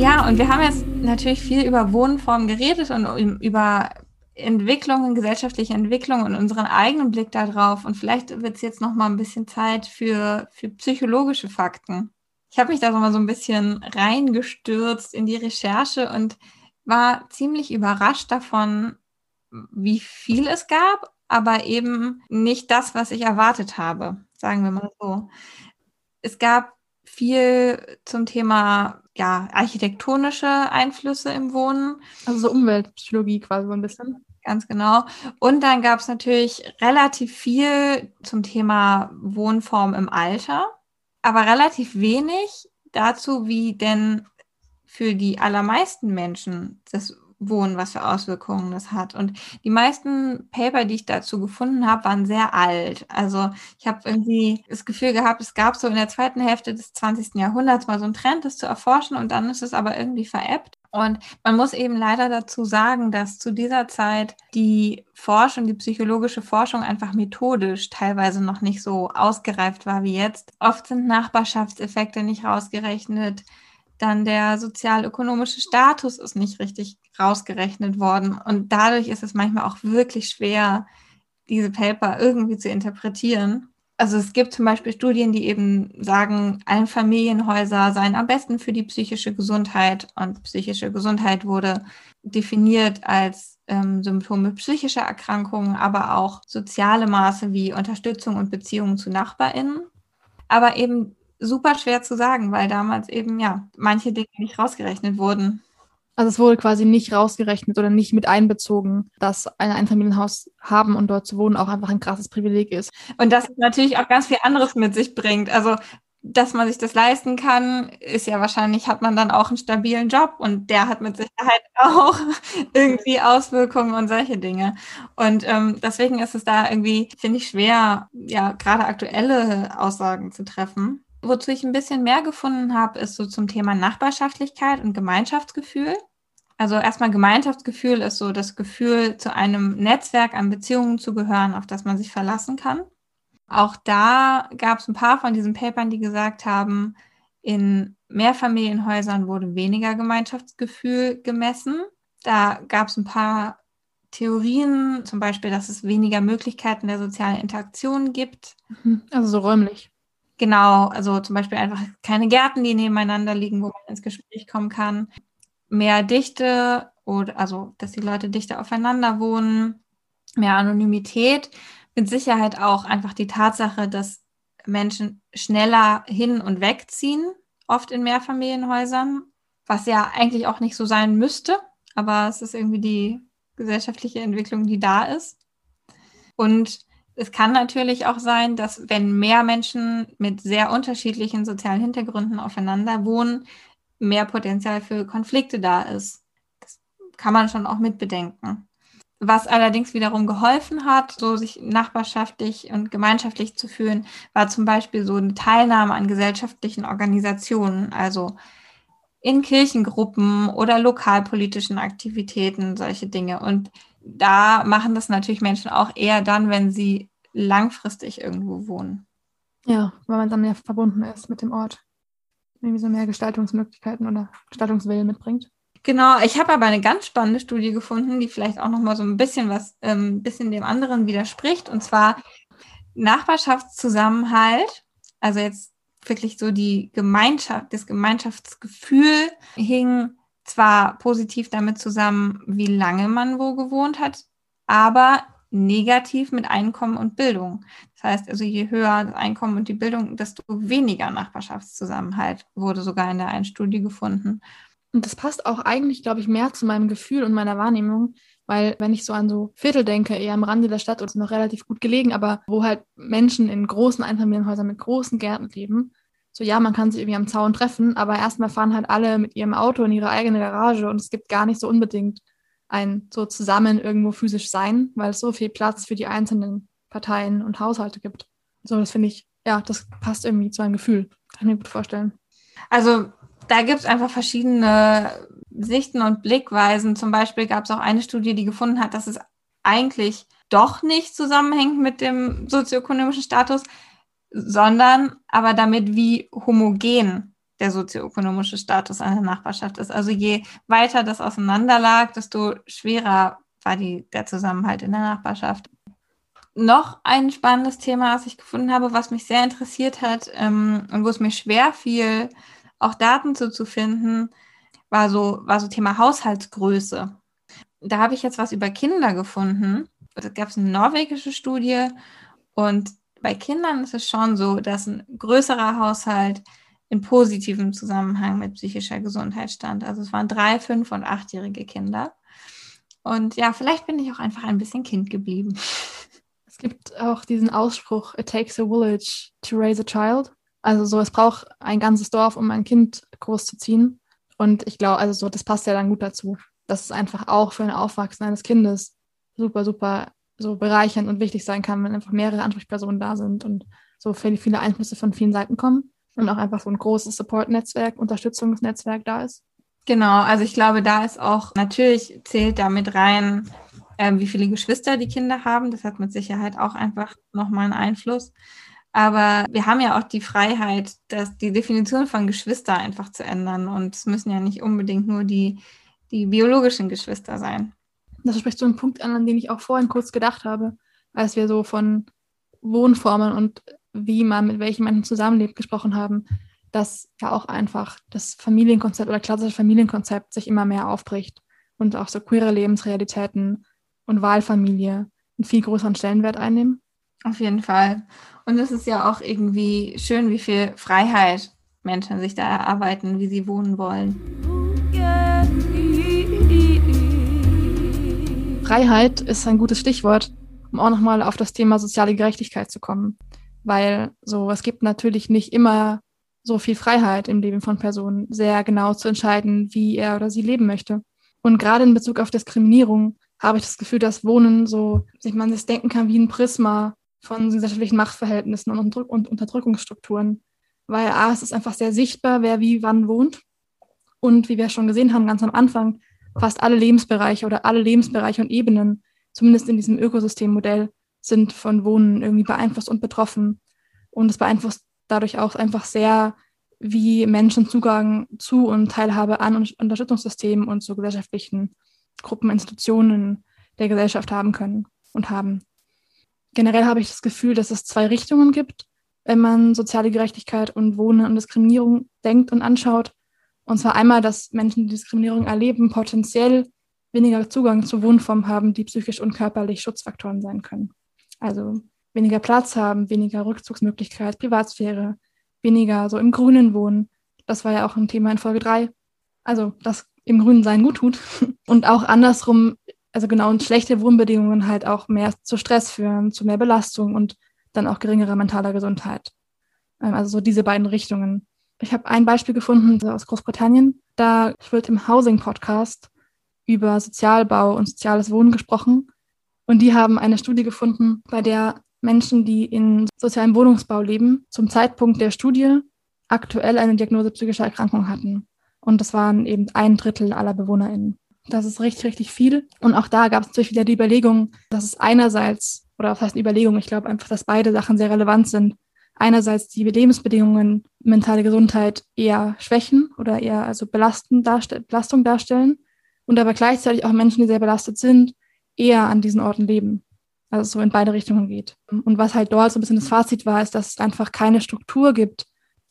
Ja, und wir haben jetzt natürlich viel über Wohnformen geredet und über Entwicklungen, gesellschaftliche Entwicklungen und unseren eigenen Blick darauf. Und vielleicht wird es jetzt noch mal ein bisschen Zeit für, für psychologische Fakten ich habe mich da so mal so ein bisschen reingestürzt in die Recherche und war ziemlich überrascht davon, wie viel es gab, aber eben nicht das, was ich erwartet habe, sagen wir mal so. Es gab viel zum Thema ja, architektonische Einflüsse im Wohnen. Also so Umweltpsychologie quasi so ein bisschen. Ganz genau. Und dann gab es natürlich relativ viel zum Thema Wohnform im Alter aber relativ wenig dazu, wie denn für die allermeisten Menschen das Wohnen, was für Auswirkungen das hat. Und die meisten Paper, die ich dazu gefunden habe, waren sehr alt. Also ich habe irgendwie das Gefühl gehabt, es gab so in der zweiten Hälfte des 20. Jahrhunderts mal so einen Trend, das zu erforschen und dann ist es aber irgendwie veräppt. Und man muss eben leider dazu sagen, dass zu dieser Zeit die Forschung, die psychologische Forschung einfach methodisch teilweise noch nicht so ausgereift war wie jetzt. Oft sind Nachbarschaftseffekte nicht rausgerechnet. Dann der sozialökonomische Status ist nicht richtig rausgerechnet worden. Und dadurch ist es manchmal auch wirklich schwer, diese Paper irgendwie zu interpretieren. Also es gibt zum Beispiel Studien, die eben sagen, Einfamilienhäuser seien am besten für die psychische Gesundheit. Und psychische Gesundheit wurde definiert als ähm, Symptome psychischer Erkrankungen, aber auch soziale Maße wie Unterstützung und Beziehungen zu NachbarInnen. Aber eben super schwer zu sagen, weil damals eben ja manche Dinge nicht rausgerechnet wurden. Also es wurde quasi nicht rausgerechnet oder nicht mit einbezogen, dass ein Einfamilienhaus haben und dort zu wohnen auch einfach ein krasses Privileg ist. Und das natürlich auch ganz viel anderes mit sich bringt. Also dass man sich das leisten kann, ist ja wahrscheinlich, hat man dann auch einen stabilen Job und der hat mit Sicherheit auch irgendwie Auswirkungen und solche Dinge. Und ähm, deswegen ist es da irgendwie, finde ich, schwer, ja, gerade aktuelle Aussagen zu treffen. Wozu ich ein bisschen mehr gefunden habe, ist so zum Thema Nachbarschaftlichkeit und Gemeinschaftsgefühl. Also erstmal Gemeinschaftsgefühl ist so das Gefühl, zu einem Netzwerk an Beziehungen zu gehören, auf das man sich verlassen kann. Auch da gab es ein paar von diesen Papern, die gesagt haben, in Mehrfamilienhäusern wurde weniger Gemeinschaftsgefühl gemessen. Da gab es ein paar Theorien, zum Beispiel, dass es weniger Möglichkeiten der sozialen Interaktion gibt. Mhm. Also so räumlich. Genau, also zum Beispiel einfach keine Gärten, die nebeneinander liegen, wo man ins Gespräch kommen kann. Mehr Dichte oder also, dass die Leute dichter aufeinander wohnen, mehr Anonymität. Mit Sicherheit auch einfach die Tatsache, dass Menschen schneller hin und wegziehen, oft in Mehrfamilienhäusern, was ja eigentlich auch nicht so sein müsste, aber es ist irgendwie die gesellschaftliche Entwicklung, die da ist. Und es kann natürlich auch sein, dass wenn mehr Menschen mit sehr unterschiedlichen sozialen Hintergründen aufeinander wohnen, mehr Potenzial für Konflikte da ist. Das kann man schon auch mitbedenken. Was allerdings wiederum geholfen hat, so sich nachbarschaftlich und gemeinschaftlich zu fühlen, war zum Beispiel so eine Teilnahme an gesellschaftlichen Organisationen, also in Kirchengruppen oder lokalpolitischen Aktivitäten, solche Dinge. Und da machen das natürlich Menschen auch eher dann, wenn sie langfristig irgendwo wohnen. Ja, weil man dann mehr verbunden ist mit dem Ort. Irgendwie so mehr Gestaltungsmöglichkeiten oder Gestaltungswillen mitbringt. Genau, ich habe aber eine ganz spannende Studie gefunden, die vielleicht auch noch mal so ein bisschen was, ähm, bisschen dem anderen widerspricht. Und zwar Nachbarschaftszusammenhalt. Also jetzt wirklich so die Gemeinschaft, das Gemeinschaftsgefühl hing zwar positiv damit zusammen, wie lange man wo gewohnt hat, aber negativ mit Einkommen und Bildung. Das heißt also, je höher das Einkommen und die Bildung, desto weniger Nachbarschaftszusammenhalt wurde sogar in der einen Studie gefunden. Und das passt auch eigentlich, glaube ich, mehr zu meinem Gefühl und meiner Wahrnehmung, weil wenn ich so an so Viertel denke, eher am Rande der Stadt und noch relativ gut gelegen, aber wo halt Menschen in großen Einfamilienhäusern mit großen Gärten leben, so ja, man kann sich irgendwie am Zaun treffen, aber erstmal fahren halt alle mit ihrem Auto in ihre eigene Garage und es gibt gar nicht so unbedingt ein so zusammen irgendwo physisch sein, weil es so viel Platz für die einzelnen Parteien und Haushalte gibt. So, das finde ich, ja, das passt irgendwie zu einem Gefühl. Kann ich mir gut vorstellen. Also da gibt es einfach verschiedene Sichten und Blickweisen. Zum Beispiel gab es auch eine Studie, die gefunden hat, dass es eigentlich doch nicht zusammenhängt mit dem sozioökonomischen Status, sondern aber damit, wie homogen der sozioökonomische Status einer Nachbarschaft ist. Also je weiter das auseinanderlag, desto schwerer war die, der Zusammenhalt in der Nachbarschaft. Noch ein spannendes Thema, was ich gefunden habe, was mich sehr interessiert hat ähm, und wo es mir schwer fiel, auch Daten zu, zu finden, war so, war so Thema Haushaltsgröße. Da habe ich jetzt was über Kinder gefunden. Da gab es eine norwegische Studie und bei Kindern ist es schon so, dass ein größerer Haushalt in positivem Zusammenhang mit psychischer Gesundheit stand. Also es waren drei, fünf und achtjährige Kinder. Und ja, vielleicht bin ich auch einfach ein bisschen Kind geblieben. Es gibt auch diesen Ausspruch, it takes a village to raise a child. Also so, es braucht ein ganzes Dorf, um ein Kind großzuziehen. Und ich glaube, also so, das passt ja dann gut dazu. dass es einfach auch für ein Aufwachsen eines Kindes super, super so bereichernd und wichtig sein kann, wenn einfach mehrere Ansprechpersonen da sind und so viele, viele Einflüsse von vielen Seiten kommen und auch einfach so ein großes Support-Netzwerk, Unterstützungsnetzwerk da ist. Genau, also ich glaube, da ist auch, natürlich zählt damit rein, äh, wie viele Geschwister die Kinder haben. Das hat mit Sicherheit auch einfach nochmal einen Einfluss. Aber wir haben ja auch die Freiheit, dass die Definition von Geschwister einfach zu ändern. Und es müssen ja nicht unbedingt nur die, die biologischen Geschwister sein. Das spricht so einen Punkt an, an den ich auch vorhin kurz gedacht habe, als wir so von Wohnformen und wie man mit welchen Menschen zusammenlebt gesprochen haben, dass ja auch einfach das Familienkonzept oder klassische Familienkonzept sich immer mehr aufbricht und auch so queere Lebensrealitäten und Wahlfamilie einen viel größeren Stellenwert einnehmen. Auf jeden Fall. Und es ist ja auch irgendwie schön, wie viel Freiheit Menschen sich da erarbeiten, wie sie wohnen wollen. Freiheit ist ein gutes Stichwort, um auch nochmal auf das Thema soziale Gerechtigkeit zu kommen. Weil so, es gibt natürlich nicht immer so viel Freiheit im Leben von Personen, sehr genau zu entscheiden, wie er oder sie leben möchte. Und gerade in Bezug auf Diskriminierung habe ich das Gefühl, dass Wohnen so, sich man das denken kann wie ein Prisma von gesellschaftlichen Machtverhältnissen und, und Unterdrückungsstrukturen. Weil A, es ist einfach sehr sichtbar, wer wie wann wohnt. Und wie wir schon gesehen haben, ganz am Anfang, fast alle Lebensbereiche oder alle Lebensbereiche und Ebenen, zumindest in diesem Ökosystemmodell, sind von Wohnen irgendwie beeinflusst und betroffen. Und es beeinflusst dadurch auch einfach sehr, wie Menschen Zugang zu und Teilhabe an Unterstützungssystemen und zu gesellschaftlichen Gruppen, Institutionen der Gesellschaft haben können und haben. Generell habe ich das Gefühl, dass es zwei Richtungen gibt, wenn man soziale Gerechtigkeit und Wohnen und Diskriminierung denkt und anschaut. Und zwar einmal, dass Menschen, die Diskriminierung erleben, potenziell weniger Zugang zu Wohnformen haben, die psychisch und körperlich Schutzfaktoren sein können. Also weniger Platz haben, weniger Rückzugsmöglichkeit, Privatsphäre, weniger so im Grünen wohnen. Das war ja auch ein Thema in Folge 3. Also, dass im Grünen sein gut tut. Und auch andersrum, also genau, und schlechte Wohnbedingungen halt auch mehr zu Stress führen, zu mehr Belastung und dann auch geringerer mentaler Gesundheit. Ähm, also so diese beiden Richtungen. Ich habe ein Beispiel gefunden aus Großbritannien. Da wird im Housing Podcast über Sozialbau und soziales Wohnen gesprochen. Und die haben eine Studie gefunden, bei der Menschen, die in sozialem Wohnungsbau leben, zum Zeitpunkt der Studie aktuell eine Diagnose psychischer Erkrankung hatten. Und das waren eben ein Drittel aller BewohnerInnen. Das ist richtig, richtig viel. Und auch da gab es natürlich wieder die Überlegung, dass es einerseits, oder was heißt Überlegung, ich glaube einfach, dass beide Sachen sehr relevant sind. Einerseits die Lebensbedingungen, mentale Gesundheit eher schwächen oder eher also Belastung darstellen und aber gleichzeitig auch Menschen, die sehr belastet sind, eher an diesen Orten leben. Also so in beide Richtungen geht. Und was halt dort so ein bisschen das Fazit war, ist, dass es einfach keine Struktur gibt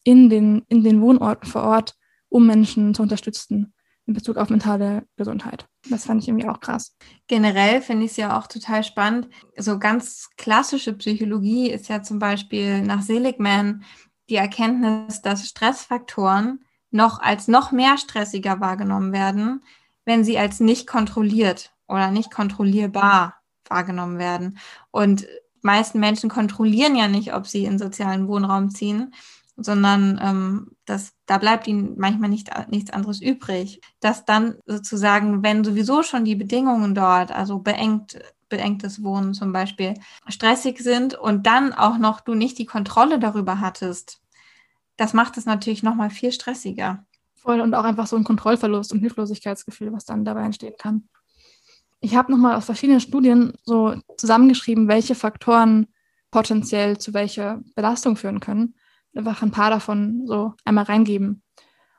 in den, in den Wohnorten vor Ort, um Menschen zu unterstützen in Bezug auf mentale Gesundheit. Das fand ich irgendwie auch krass. Generell finde ich es ja auch total spannend. So ganz klassische Psychologie ist ja zum Beispiel nach Seligman die Erkenntnis, dass Stressfaktoren noch als noch mehr stressiger wahrgenommen werden, wenn sie als nicht kontrolliert oder nicht kontrollierbar wahrgenommen werden. Und meisten Menschen kontrollieren ja nicht, ob sie in sozialen Wohnraum ziehen, sondern ähm, das, da bleibt ihnen manchmal nicht, nichts anderes übrig. Dass dann sozusagen, wenn sowieso schon die Bedingungen dort, also beengt, beengtes Wohnen zum Beispiel, stressig sind und dann auch noch du nicht die Kontrolle darüber hattest, das macht es natürlich nochmal viel stressiger. Voll und auch einfach so ein Kontrollverlust und Hilflosigkeitsgefühl, was dann dabei entstehen kann. Ich habe nochmal aus verschiedenen Studien so zusammengeschrieben, welche Faktoren potenziell zu welcher Belastung führen können. Einfach ein paar davon so einmal reingeben.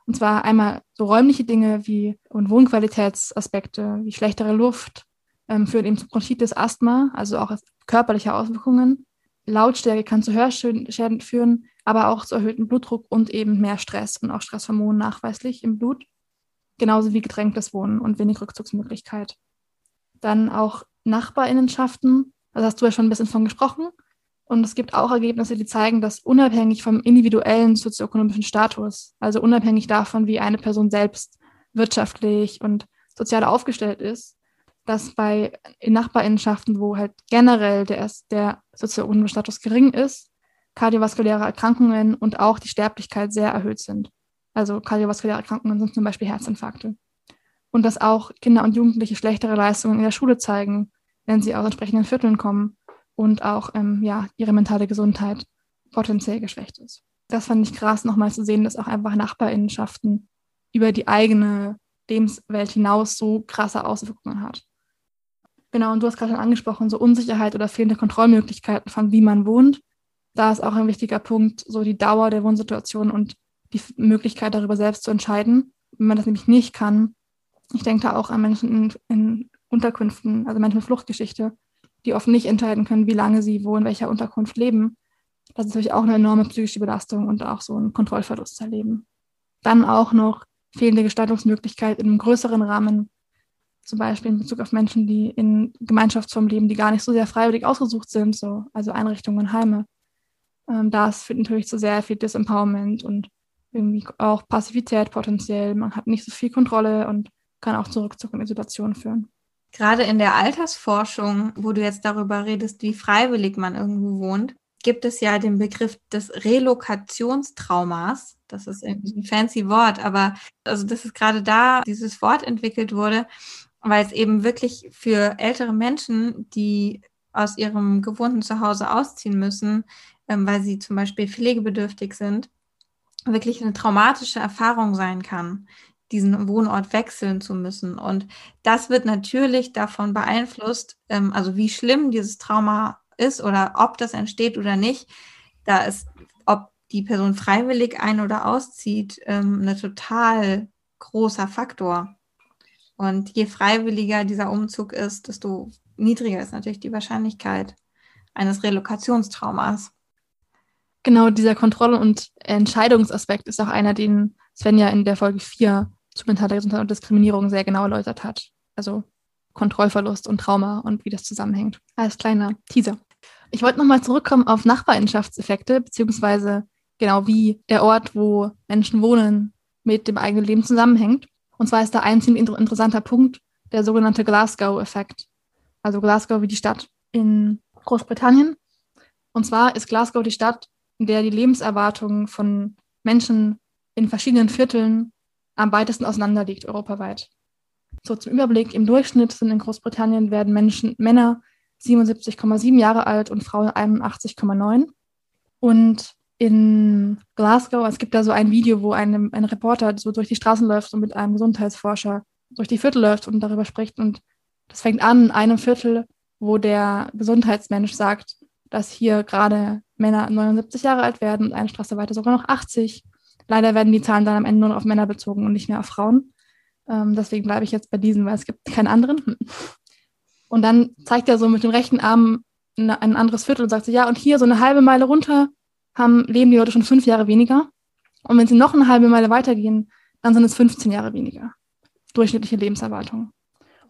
Und zwar einmal so räumliche Dinge wie und Wohnqualitätsaspekte, wie schlechtere Luft, ähm, führen eben zu Bronchitis, Asthma, also auch körperliche Auswirkungen. Lautstärke kann zu Hörschäden führen, aber auch zu erhöhtem Blutdruck und eben mehr Stress und auch Stresshormonen nachweislich im Blut. Genauso wie gedrängtes Wohnen und wenig Rückzugsmöglichkeit. Dann auch Nachbarinnenschaften, da hast du ja schon ein bisschen von gesprochen. Und es gibt auch Ergebnisse, die zeigen, dass unabhängig vom individuellen sozioökonomischen Status, also unabhängig davon, wie eine Person selbst wirtschaftlich und sozial aufgestellt ist, dass bei Nachbarinnenschaften, wo halt generell der, der sozioökonomische Status gering ist, kardiovaskuläre Erkrankungen und auch die Sterblichkeit sehr erhöht sind. Also kardiovaskuläre Erkrankungen sind zum Beispiel Herzinfarkte. Und dass auch Kinder und Jugendliche schlechtere Leistungen in der Schule zeigen, wenn sie aus entsprechenden Vierteln kommen und auch ähm, ja, ihre mentale Gesundheit potenziell geschwächt ist. Das fand ich krass, nochmal zu sehen, dass auch einfach Nachbarinnenschaften über die eigene Lebenswelt hinaus so krasse Auswirkungen hat. Genau, und du hast gerade schon angesprochen, so Unsicherheit oder fehlende Kontrollmöglichkeiten von wie man wohnt. Da ist auch ein wichtiger Punkt, so die Dauer der Wohnsituation und die Möglichkeit darüber selbst zu entscheiden. Wenn man das nämlich nicht kann, ich denke da auch an Menschen in, in Unterkünften, also Menschen mit Fluchtgeschichte, die oft nicht entscheiden können, wie lange sie wo in welcher Unterkunft leben. Das ist natürlich auch eine enorme psychische Belastung und auch so ein Kontrollverlust zu erleben. Dann auch noch fehlende Gestaltungsmöglichkeit in einem größeren Rahmen, zum Beispiel in Bezug auf Menschen, die in Gemeinschaftsformen leben, die gar nicht so sehr freiwillig ausgesucht sind, so, also Einrichtungen, Heime. Ähm, da führt natürlich zu sehr viel Disempowerment und irgendwie auch Passivität potenziell. Man hat nicht so viel Kontrolle und kann auch zu Rückzug führen. Gerade in der Altersforschung, wo du jetzt darüber redest, wie freiwillig man irgendwo wohnt, gibt es ja den Begriff des Relokationstraumas. Das ist ein fancy Wort, aber also das ist gerade da dieses Wort entwickelt wurde, weil es eben wirklich für ältere Menschen, die aus ihrem gewohnten Zuhause ausziehen müssen, ähm, weil sie zum Beispiel pflegebedürftig sind, wirklich eine traumatische Erfahrung sein kann, diesen Wohnort wechseln zu müssen. Und das wird natürlich davon beeinflusst, ähm, also wie schlimm dieses Trauma ist oder ob das entsteht oder nicht. Da ist, ob die Person freiwillig ein- oder auszieht, ähm, ein total großer Faktor. Und je freiwilliger dieser Umzug ist, desto niedriger ist natürlich die Wahrscheinlichkeit eines Relokationstraumas. Genau, dieser Kontrolle- und Entscheidungsaspekt ist auch einer, den Sven ja in der Folge 4 zu mentaler Gesundheit und Diskriminierung sehr genau erläutert hat. Also Kontrollverlust und Trauma und wie das zusammenhängt. Als kleiner Teaser. Ich wollte nochmal zurückkommen auf Nachbarschaftseffekte, beziehungsweise genau wie der Ort, wo Menschen wohnen, mit dem eigenen Leben zusammenhängt. Und zwar ist da ein ziemlich interessanter Punkt der sogenannte Glasgow-Effekt. Also Glasgow wie die Stadt in Großbritannien. Und zwar ist Glasgow die Stadt, in der die Lebenserwartung von Menschen in verschiedenen Vierteln am weitesten auseinander liegt, europaweit. So zum Überblick, im Durchschnitt sind in Großbritannien werden Menschen, Männer 77,7 Jahre alt und Frauen 81,9. Und in Glasgow, es gibt da so ein Video, wo ein, ein Reporter so durch die Straßen läuft und mit einem Gesundheitsforscher durch die Viertel läuft und darüber spricht. Und das fängt an in einem Viertel, wo der Gesundheitsmensch sagt, dass hier gerade Männer 79 Jahre alt werden und eine Straße weiter sogar noch 80. Leider werden die Zahlen dann am Ende nur noch auf Männer bezogen und nicht mehr auf Frauen. Ähm, deswegen bleibe ich jetzt bei diesen, weil es gibt keinen anderen. Und dann zeigt er so mit dem rechten Arm ein anderes Viertel und sagt so, ja, und hier so eine halbe Meile runter haben, leben die Leute schon fünf Jahre weniger. Und wenn sie noch eine halbe Meile weitergehen, dann sind es 15 Jahre weniger. Durchschnittliche Lebenserwartung.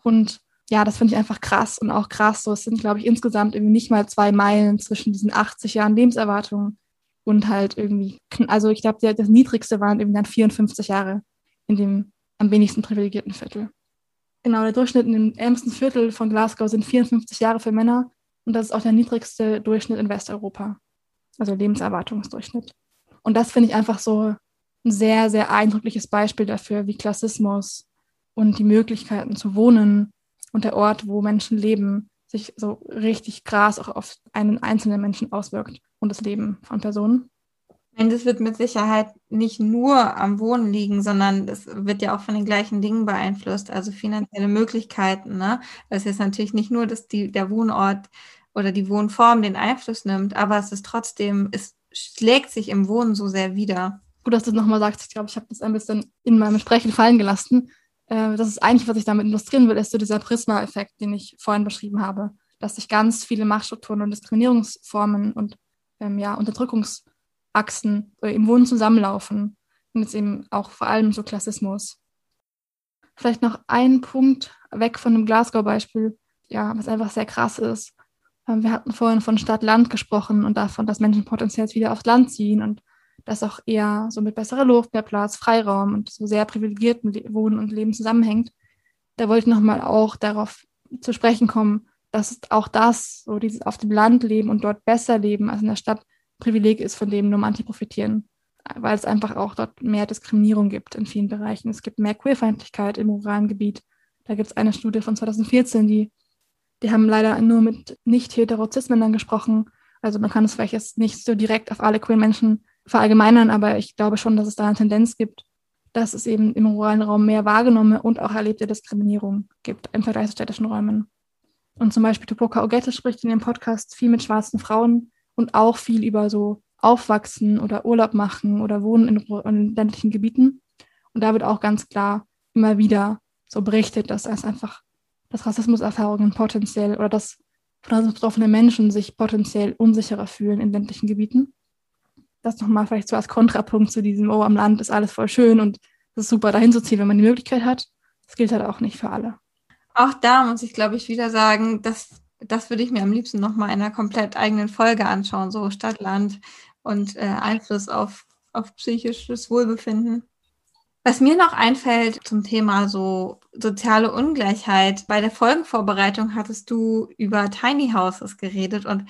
Und ja, das finde ich einfach krass und auch krass. So, es sind, glaube ich, insgesamt irgendwie nicht mal zwei Meilen zwischen diesen 80 Jahren Lebenserwartung und halt irgendwie, also ich glaube, das niedrigste waren irgendwie dann 54 Jahre in dem am wenigsten privilegierten Viertel. Genau, der Durchschnitt in dem ärmsten Viertel von Glasgow sind 54 Jahre für Männer und das ist auch der niedrigste Durchschnitt in Westeuropa, also Lebenserwartungsdurchschnitt. Und das finde ich einfach so ein sehr, sehr eindrückliches Beispiel dafür, wie Klassismus und die Möglichkeiten zu wohnen und der Ort, wo Menschen leben, sich so richtig krass auch auf einen einzelnen Menschen auswirkt und das Leben von Personen. Nein, das wird mit Sicherheit nicht nur am Wohnen liegen, sondern das wird ja auch von den gleichen Dingen beeinflusst, also finanzielle Möglichkeiten. Ne? Das ist natürlich nicht nur, dass die, der Wohnort oder die Wohnform den Einfluss nimmt, aber es ist trotzdem, es schlägt sich im Wohnen so sehr wieder. Gut, dass du das nochmal sagst. Ich glaube, ich habe das ein bisschen in meinem Sprechen fallen gelassen. Äh, das ist eigentlich, was ich damit illustrieren will, ist so dieser Prisma-Effekt, den ich vorhin beschrieben habe, dass sich ganz viele Machtstrukturen und Diskriminierungsformen und ähm, ja, Unterdrückungs- Achsen äh, im Wohnen zusammenlaufen. Und jetzt eben auch vor allem so Klassismus. Vielleicht noch ein Punkt weg von dem Glasgow-Beispiel, ja, was einfach sehr krass ist. Ähm, wir hatten vorhin von Stadt-Land gesprochen und davon, dass Menschen potenziell wieder aufs Land ziehen und das auch eher so mit besserer Luft, mehr Platz, Freiraum und so sehr privilegierten Wohnen und Leben zusammenhängt. Da wollte ich nochmal auch darauf zu sprechen kommen, dass auch das, so dieses auf dem Land leben und dort besser leben als in der Stadt, Privileg ist, von dem nur manche profitieren. weil es einfach auch dort mehr Diskriminierung gibt in vielen Bereichen. Es gibt mehr Queerfeindlichkeit im ruralen Gebiet. Da gibt es eine Studie von 2014, die, die haben leider nur mit nicht-heterozismännern gesprochen. Also man kann es vielleicht jetzt nicht so direkt auf alle queer Menschen verallgemeinern, aber ich glaube schon, dass es da eine Tendenz gibt, dass es eben im ruralen Raum mehr wahrgenommene und auch erlebte Diskriminierung gibt im Vergleich zu städtischen Räumen. Und zum Beispiel Tupoka Ogette spricht in dem Podcast viel mit schwarzen Frauen und auch viel über so Aufwachsen oder Urlaub machen oder Wohnen in, in ländlichen Gebieten. Und da wird auch ganz klar immer wieder so berichtet, dass es einfach, dass Rassismuserfahrungen potenziell oder dass von betroffene Menschen sich potenziell unsicherer fühlen in ländlichen Gebieten. Das nochmal vielleicht so als Kontrapunkt zu diesem, oh, am Land ist alles voll schön und es ist super, dahin zu ziehen, wenn man die Möglichkeit hat. Das gilt halt auch nicht für alle. Auch da muss ich, glaube ich, wieder sagen, dass das würde ich mir am liebsten nochmal in einer komplett eigenen Folge anschauen, so Stadt, Land und äh, Einfluss auf, auf psychisches Wohlbefinden. Was mir noch einfällt zum Thema so soziale Ungleichheit, bei der Folgenvorbereitung hattest du über Tiny Houses geredet und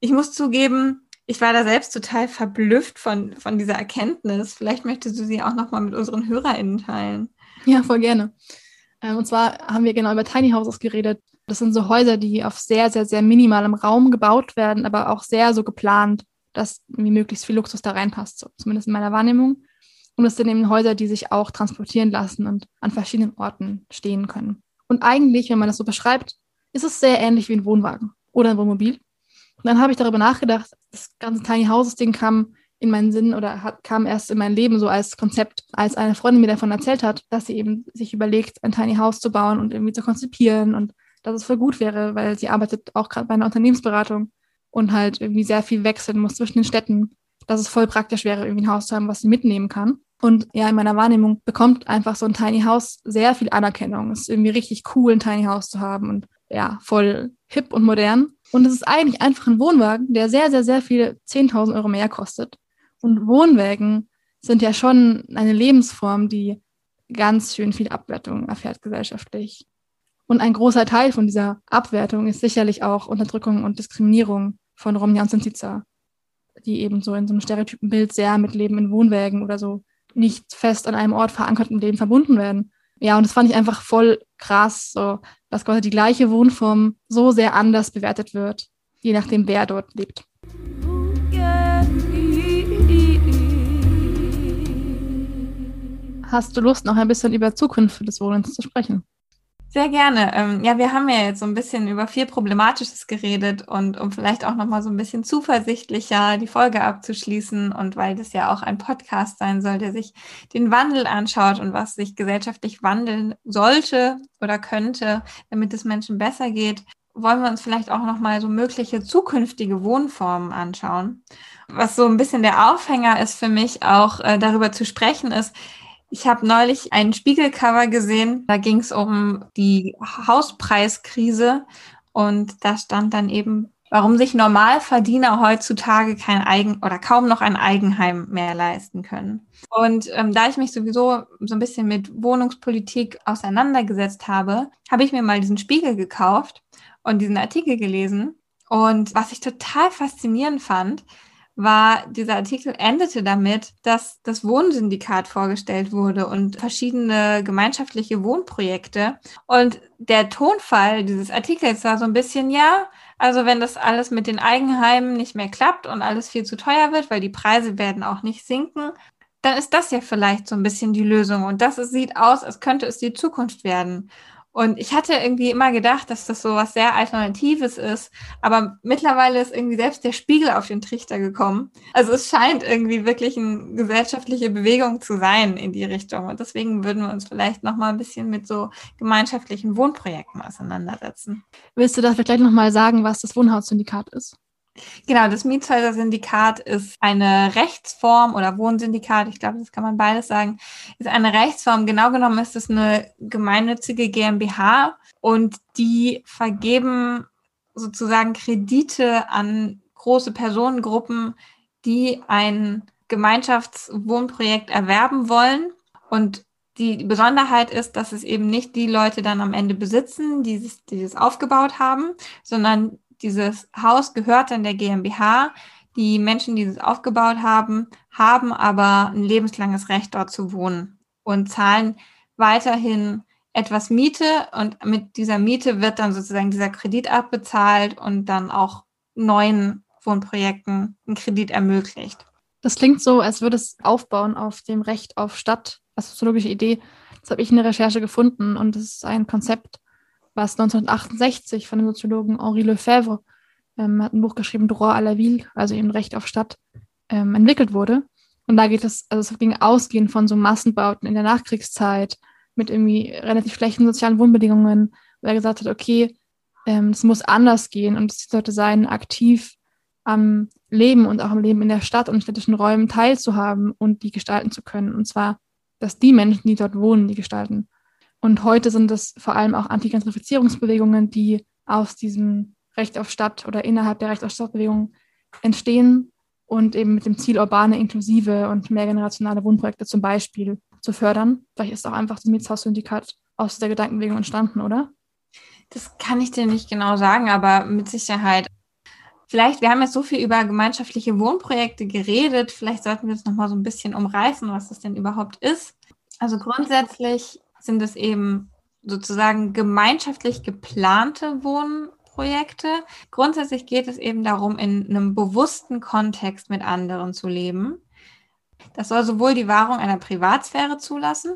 ich muss zugeben, ich war da selbst total verblüfft von, von dieser Erkenntnis. Vielleicht möchtest du sie auch nochmal mit unseren HörerInnen teilen. Ja, voll gerne. Ähm, und zwar haben wir genau über Tiny Houses geredet. Das sind so Häuser, die auf sehr, sehr, sehr minimalem Raum gebaut werden, aber auch sehr so geplant, dass wie möglichst viel Luxus da reinpasst, so, zumindest in meiner Wahrnehmung. Und es sind eben Häuser, die sich auch transportieren lassen und an verschiedenen Orten stehen können. Und eigentlich, wenn man das so beschreibt, ist es sehr ähnlich wie ein Wohnwagen oder ein Wohnmobil. Und dann habe ich darüber nachgedacht, das ganze Tiny Houses-Ding kam in meinen Sinn oder hat, kam erst in mein Leben so als Konzept, als eine Freundin mir davon erzählt hat, dass sie eben sich überlegt, ein Tiny House zu bauen und irgendwie zu konzipieren und dass es voll gut wäre, weil sie arbeitet auch gerade bei einer Unternehmensberatung und halt irgendwie sehr viel wechseln muss zwischen den Städten, dass es voll praktisch wäre, irgendwie ein Haus zu haben, was sie mitnehmen kann. Und ja, in meiner Wahrnehmung bekommt einfach so ein Tiny House sehr viel Anerkennung. Es ist irgendwie richtig cool, ein Tiny House zu haben und ja, voll hip und modern. Und es ist eigentlich einfach ein Wohnwagen, der sehr, sehr, sehr viel 10.000 Euro mehr kostet. Und Wohnwägen sind ja schon eine Lebensform, die ganz schön viel Abwertung erfährt gesellschaftlich. Und ein großer Teil von dieser Abwertung ist sicherlich auch Unterdrückung und Diskriminierung von Romja und Sintica, die eben so in so einem Stereotypenbild sehr mit Leben in Wohnwägen oder so nicht fest an einem Ort verankerten Leben verbunden werden. Ja, und das fand ich einfach voll krass, so, dass quasi die gleiche Wohnform so sehr anders bewertet wird, je nachdem, wer dort lebt. Hast du Lust, noch ein bisschen über Zukunft des Wohnens zu sprechen? Sehr gerne. Ähm, ja, wir haben ja jetzt so ein bisschen über viel Problematisches geredet und um vielleicht auch nochmal so ein bisschen zuversichtlicher die Folge abzuschließen und weil das ja auch ein Podcast sein soll, der sich den Wandel anschaut und was sich gesellschaftlich wandeln sollte oder könnte, damit es Menschen besser geht, wollen wir uns vielleicht auch nochmal so mögliche zukünftige Wohnformen anschauen. Was so ein bisschen der Aufhänger ist für mich auch äh, darüber zu sprechen ist, ich habe neulich ein Spiegelcover gesehen, da ging es um die Hauspreiskrise und da stand dann eben, warum sich Normalverdiener heutzutage kein Eigen oder kaum noch ein Eigenheim mehr leisten können. Und ähm, da ich mich sowieso so ein bisschen mit Wohnungspolitik auseinandergesetzt habe, habe ich mir mal diesen Spiegel gekauft und diesen Artikel gelesen. Und was ich total faszinierend fand, war, dieser Artikel endete damit, dass das Wohnsyndikat vorgestellt wurde und verschiedene gemeinschaftliche Wohnprojekte. Und der Tonfall dieses Artikels war so ein bisschen, ja, also wenn das alles mit den Eigenheimen nicht mehr klappt und alles viel zu teuer wird, weil die Preise werden auch nicht sinken, dann ist das ja vielleicht so ein bisschen die Lösung. Und das sieht aus, als könnte es die Zukunft werden. Und ich hatte irgendwie immer gedacht, dass das so was sehr Alternatives ist. Aber mittlerweile ist irgendwie selbst der Spiegel auf den Trichter gekommen. Also es scheint irgendwie wirklich eine gesellschaftliche Bewegung zu sein in die Richtung. Und deswegen würden wir uns vielleicht noch mal ein bisschen mit so gemeinschaftlichen Wohnprojekten auseinandersetzen. Willst du das vielleicht noch mal sagen, was das Wohnhaussyndikat ist? Genau, das Mietshäuser-Syndikat ist eine Rechtsform oder Wohnsyndikat, ich glaube, das kann man beides sagen, ist eine Rechtsform. Genau genommen ist es eine gemeinnützige GmbH und die vergeben sozusagen Kredite an große Personengruppen, die ein Gemeinschaftswohnprojekt erwerben wollen. Und die Besonderheit ist, dass es eben nicht die Leute dann am Ende besitzen, die dieses aufgebaut haben, sondern dieses Haus gehört dann der GmbH, Die Menschen, die es aufgebaut haben, haben aber ein lebenslanges Recht, dort zu wohnen und zahlen weiterhin etwas Miete und mit dieser Miete wird dann sozusagen dieser Kredit abbezahlt und dann auch neuen Wohnprojekten ein Kredit ermöglicht. Das klingt so, als würde es aufbauen auf dem Recht auf Stadt, als soziologische Idee. Das habe ich in der Recherche gefunden und das ist ein Konzept, was 1968 von dem Soziologen Henri Lefebvre, ähm, hat ein Buch geschrieben, Droit à la Ville, also eben Recht auf Stadt, ähm, entwickelt wurde. Und da geht es, also es ging ausgehend von so Massenbauten in der Nachkriegszeit mit irgendwie relativ schlechten sozialen Wohnbedingungen, wo er gesagt hat, okay, ähm, es muss anders gehen und es sollte sein, aktiv am Leben und auch am Leben in der Stadt und städtischen Räumen teilzuhaben und die gestalten zu können. Und zwar, dass die Menschen, die dort wohnen, die gestalten. Und heute sind es vor allem auch Antigentrifizierungsbewegungen, die aus diesem Recht auf Stadt oder innerhalb der Recht auf Stadtbewegung entstehen und eben mit dem Ziel urbane, inklusive und mehrgenerationale Wohnprojekte zum Beispiel zu fördern. Vielleicht ist auch einfach das Mietshaus-Syndikat aus der Gedankenbewegung entstanden, oder? Das kann ich dir nicht genau sagen, aber mit Sicherheit. Vielleicht, wir haben jetzt so viel über gemeinschaftliche Wohnprojekte geredet, vielleicht sollten wir es nochmal so ein bisschen umreißen, was das denn überhaupt ist. Also grundsätzlich sind es eben sozusagen gemeinschaftlich geplante Wohnprojekte. Grundsätzlich geht es eben darum, in einem bewussten Kontext mit anderen zu leben. Das soll sowohl die Wahrung einer Privatsphäre zulassen,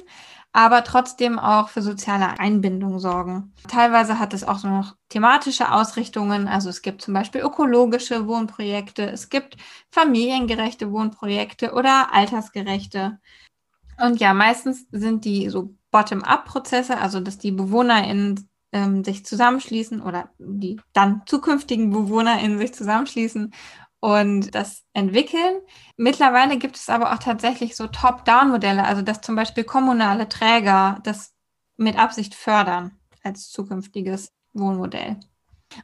aber trotzdem auch für soziale Einbindung sorgen. Teilweise hat es auch noch thematische Ausrichtungen. Also es gibt zum Beispiel ökologische Wohnprojekte, es gibt familiengerechte Wohnprojekte oder altersgerechte. Und ja, meistens sind die so Bottom-up-Prozesse, also dass die BewohnerInnen ähm, sich zusammenschließen oder die dann zukünftigen BewohnerInnen sich zusammenschließen und das entwickeln. Mittlerweile gibt es aber auch tatsächlich so Top-Down-Modelle, also dass zum Beispiel kommunale Träger das mit Absicht fördern als zukünftiges Wohnmodell.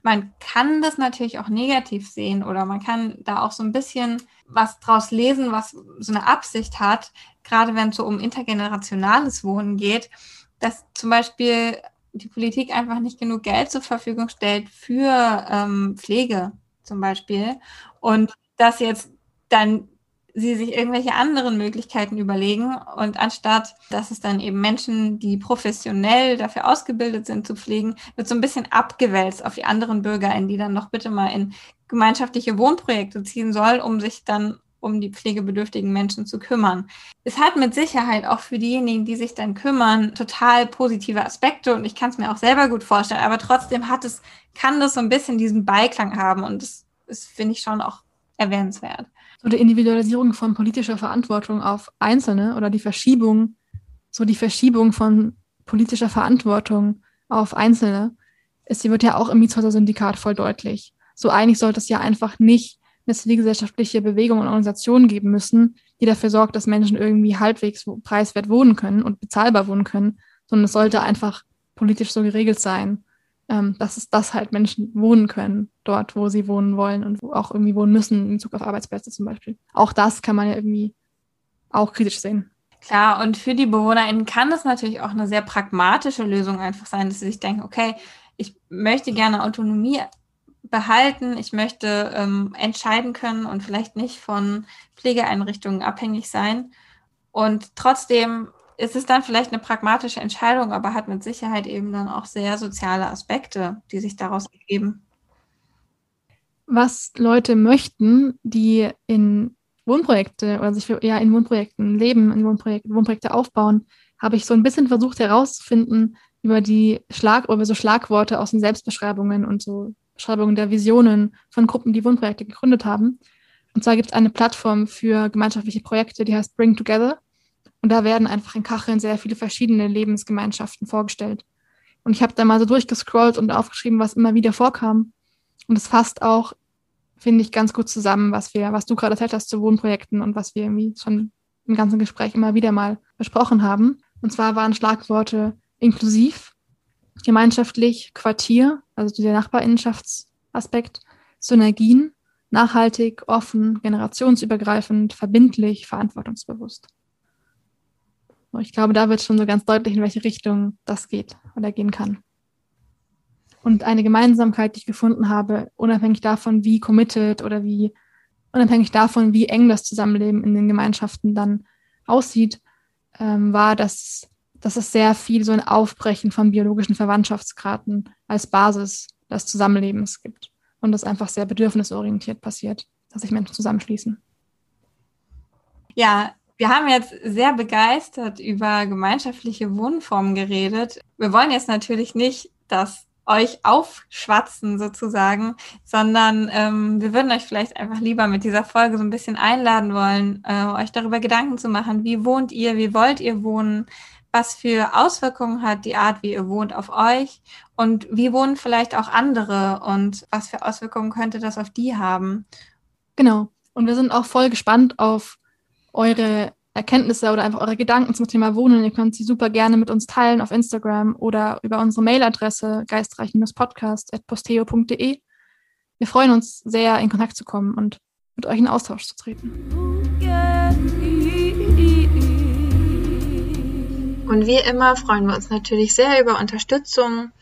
Man kann das natürlich auch negativ sehen oder man kann da auch so ein bisschen was draus lesen, was so eine Absicht hat, gerade wenn es so um intergenerationales Wohnen geht, dass zum Beispiel die Politik einfach nicht genug Geld zur Verfügung stellt für ähm, Pflege zum Beispiel. Und dass jetzt dann sie sich irgendwelche anderen Möglichkeiten überlegen und anstatt, dass es dann eben Menschen, die professionell dafür ausgebildet sind zu pflegen, wird so ein bisschen abgewälzt auf die anderen BürgerInnen, die dann noch bitte mal in gemeinschaftliche Wohnprojekte ziehen soll, um sich dann um die pflegebedürftigen Menschen zu kümmern. Es hat mit Sicherheit auch für diejenigen, die sich dann kümmern, total positive Aspekte und ich kann es mir auch selber gut vorstellen, aber trotzdem hat es, kann das so ein bisschen diesen Beiklang haben und das ist, finde ich, schon auch erwähnenswert. So die Individualisierung von politischer Verantwortung auf Einzelne oder die Verschiebung, so die Verschiebung von politischer Verantwortung auf Einzelne, ist, sie wird ja auch im Mietshäuser-Syndikat voll deutlich. So eigentlich sollte es ja einfach nicht eine zivilgesellschaftliche Bewegung und Organisation geben müssen, die dafür sorgt, dass Menschen irgendwie halbwegs preiswert wohnen können und bezahlbar wohnen können, sondern es sollte einfach politisch so geregelt sein, ähm, dass es das halt Menschen wohnen können, dort, wo sie wohnen wollen und wo auch irgendwie wohnen müssen, in Bezug auf Arbeitsplätze zum Beispiel. Auch das kann man ja irgendwie auch kritisch sehen. Klar, und für die BewohnerInnen kann das natürlich auch eine sehr pragmatische Lösung einfach sein, dass sie sich denken, okay, ich möchte gerne Autonomie behalten, ich möchte ähm, entscheiden können und vielleicht nicht von Pflegeeinrichtungen abhängig sein. Und trotzdem ist es dann vielleicht eine pragmatische Entscheidung, aber hat mit Sicherheit eben dann auch sehr soziale Aspekte, die sich daraus ergeben. Was Leute möchten, die in Wohnprojekte oder sich ja in Wohnprojekten leben, in Wohnprojekte, Wohnprojekte aufbauen, habe ich so ein bisschen versucht herauszufinden über die Schlag über so Schlagworte aus den Selbstbeschreibungen und so Beschreibungen der Visionen von Gruppen, die Wohnprojekte gegründet haben. Und zwar gibt es eine Plattform für gemeinschaftliche Projekte, die heißt Bring Together. Und da werden einfach in Kacheln sehr viele verschiedene Lebensgemeinschaften vorgestellt. Und ich habe da mal so durchgescrollt und aufgeschrieben, was immer wieder vorkam. Und es fasst auch, finde ich, ganz gut zusammen, was wir, was du gerade erzählt hast zu Wohnprojekten und was wir irgendwie schon im ganzen Gespräch immer wieder mal besprochen haben. Und zwar waren Schlagworte inklusiv, gemeinschaftlich, Quartier, also dieser Nachbarinnenschaftsaspekt, Synergien, nachhaltig, offen, generationsübergreifend, verbindlich, verantwortungsbewusst. Ich glaube, da wird schon so ganz deutlich, in welche Richtung das geht oder gehen kann. Und eine Gemeinsamkeit, die ich gefunden habe, unabhängig davon, wie committed oder wie unabhängig davon, wie eng das Zusammenleben in den Gemeinschaften dann aussieht, ähm, war, dass, dass es sehr viel so ein Aufbrechen von biologischen Verwandtschaftsgraden als Basis des Zusammenlebens gibt. Und das einfach sehr bedürfnisorientiert passiert, dass sich Menschen zusammenschließen. Ja, wir haben jetzt sehr begeistert über gemeinschaftliche Wohnformen geredet. Wir wollen jetzt natürlich nicht, dass euch aufschwatzen sozusagen, sondern ähm, wir würden euch vielleicht einfach lieber mit dieser Folge so ein bisschen einladen wollen, äh, euch darüber Gedanken zu machen, wie wohnt ihr, wie wollt ihr wohnen, was für Auswirkungen hat die Art, wie ihr wohnt, auf euch und wie wohnen vielleicht auch andere und was für Auswirkungen könnte das auf die haben. Genau. Und wir sind auch voll gespannt auf eure Erkenntnisse oder einfach eure Gedanken zum Thema Wohnen. Ihr könnt sie super gerne mit uns teilen auf Instagram oder über unsere Mailadresse geistreich-podcast.posteo.de. Wir freuen uns sehr, in Kontakt zu kommen und mit euch in Austausch zu treten. Und wie immer freuen wir uns natürlich sehr über Unterstützung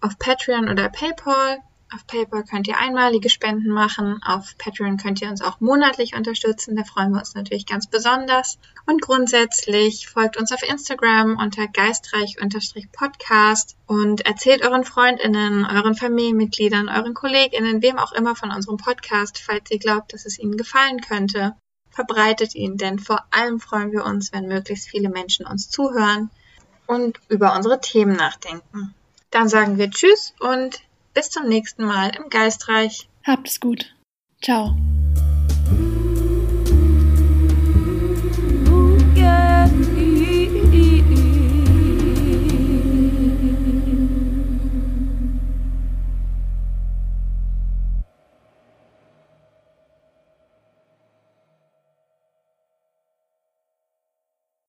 auf Patreon oder PayPal. Auf PayPal könnt ihr einmalige Spenden machen. Auf Patreon könnt ihr uns auch monatlich unterstützen. Da freuen wir uns natürlich ganz besonders. Und grundsätzlich folgt uns auf Instagram unter geistreich-podcast und erzählt euren Freundinnen, euren Familienmitgliedern, euren Kolleginnen, wem auch immer von unserem Podcast, falls ihr glaubt, dass es ihnen gefallen könnte. Verbreitet ihn, denn vor allem freuen wir uns, wenn möglichst viele Menschen uns zuhören und über unsere Themen nachdenken. Dann sagen wir Tschüss und bis zum nächsten Mal im Geistreich. Habt es gut. Ciao.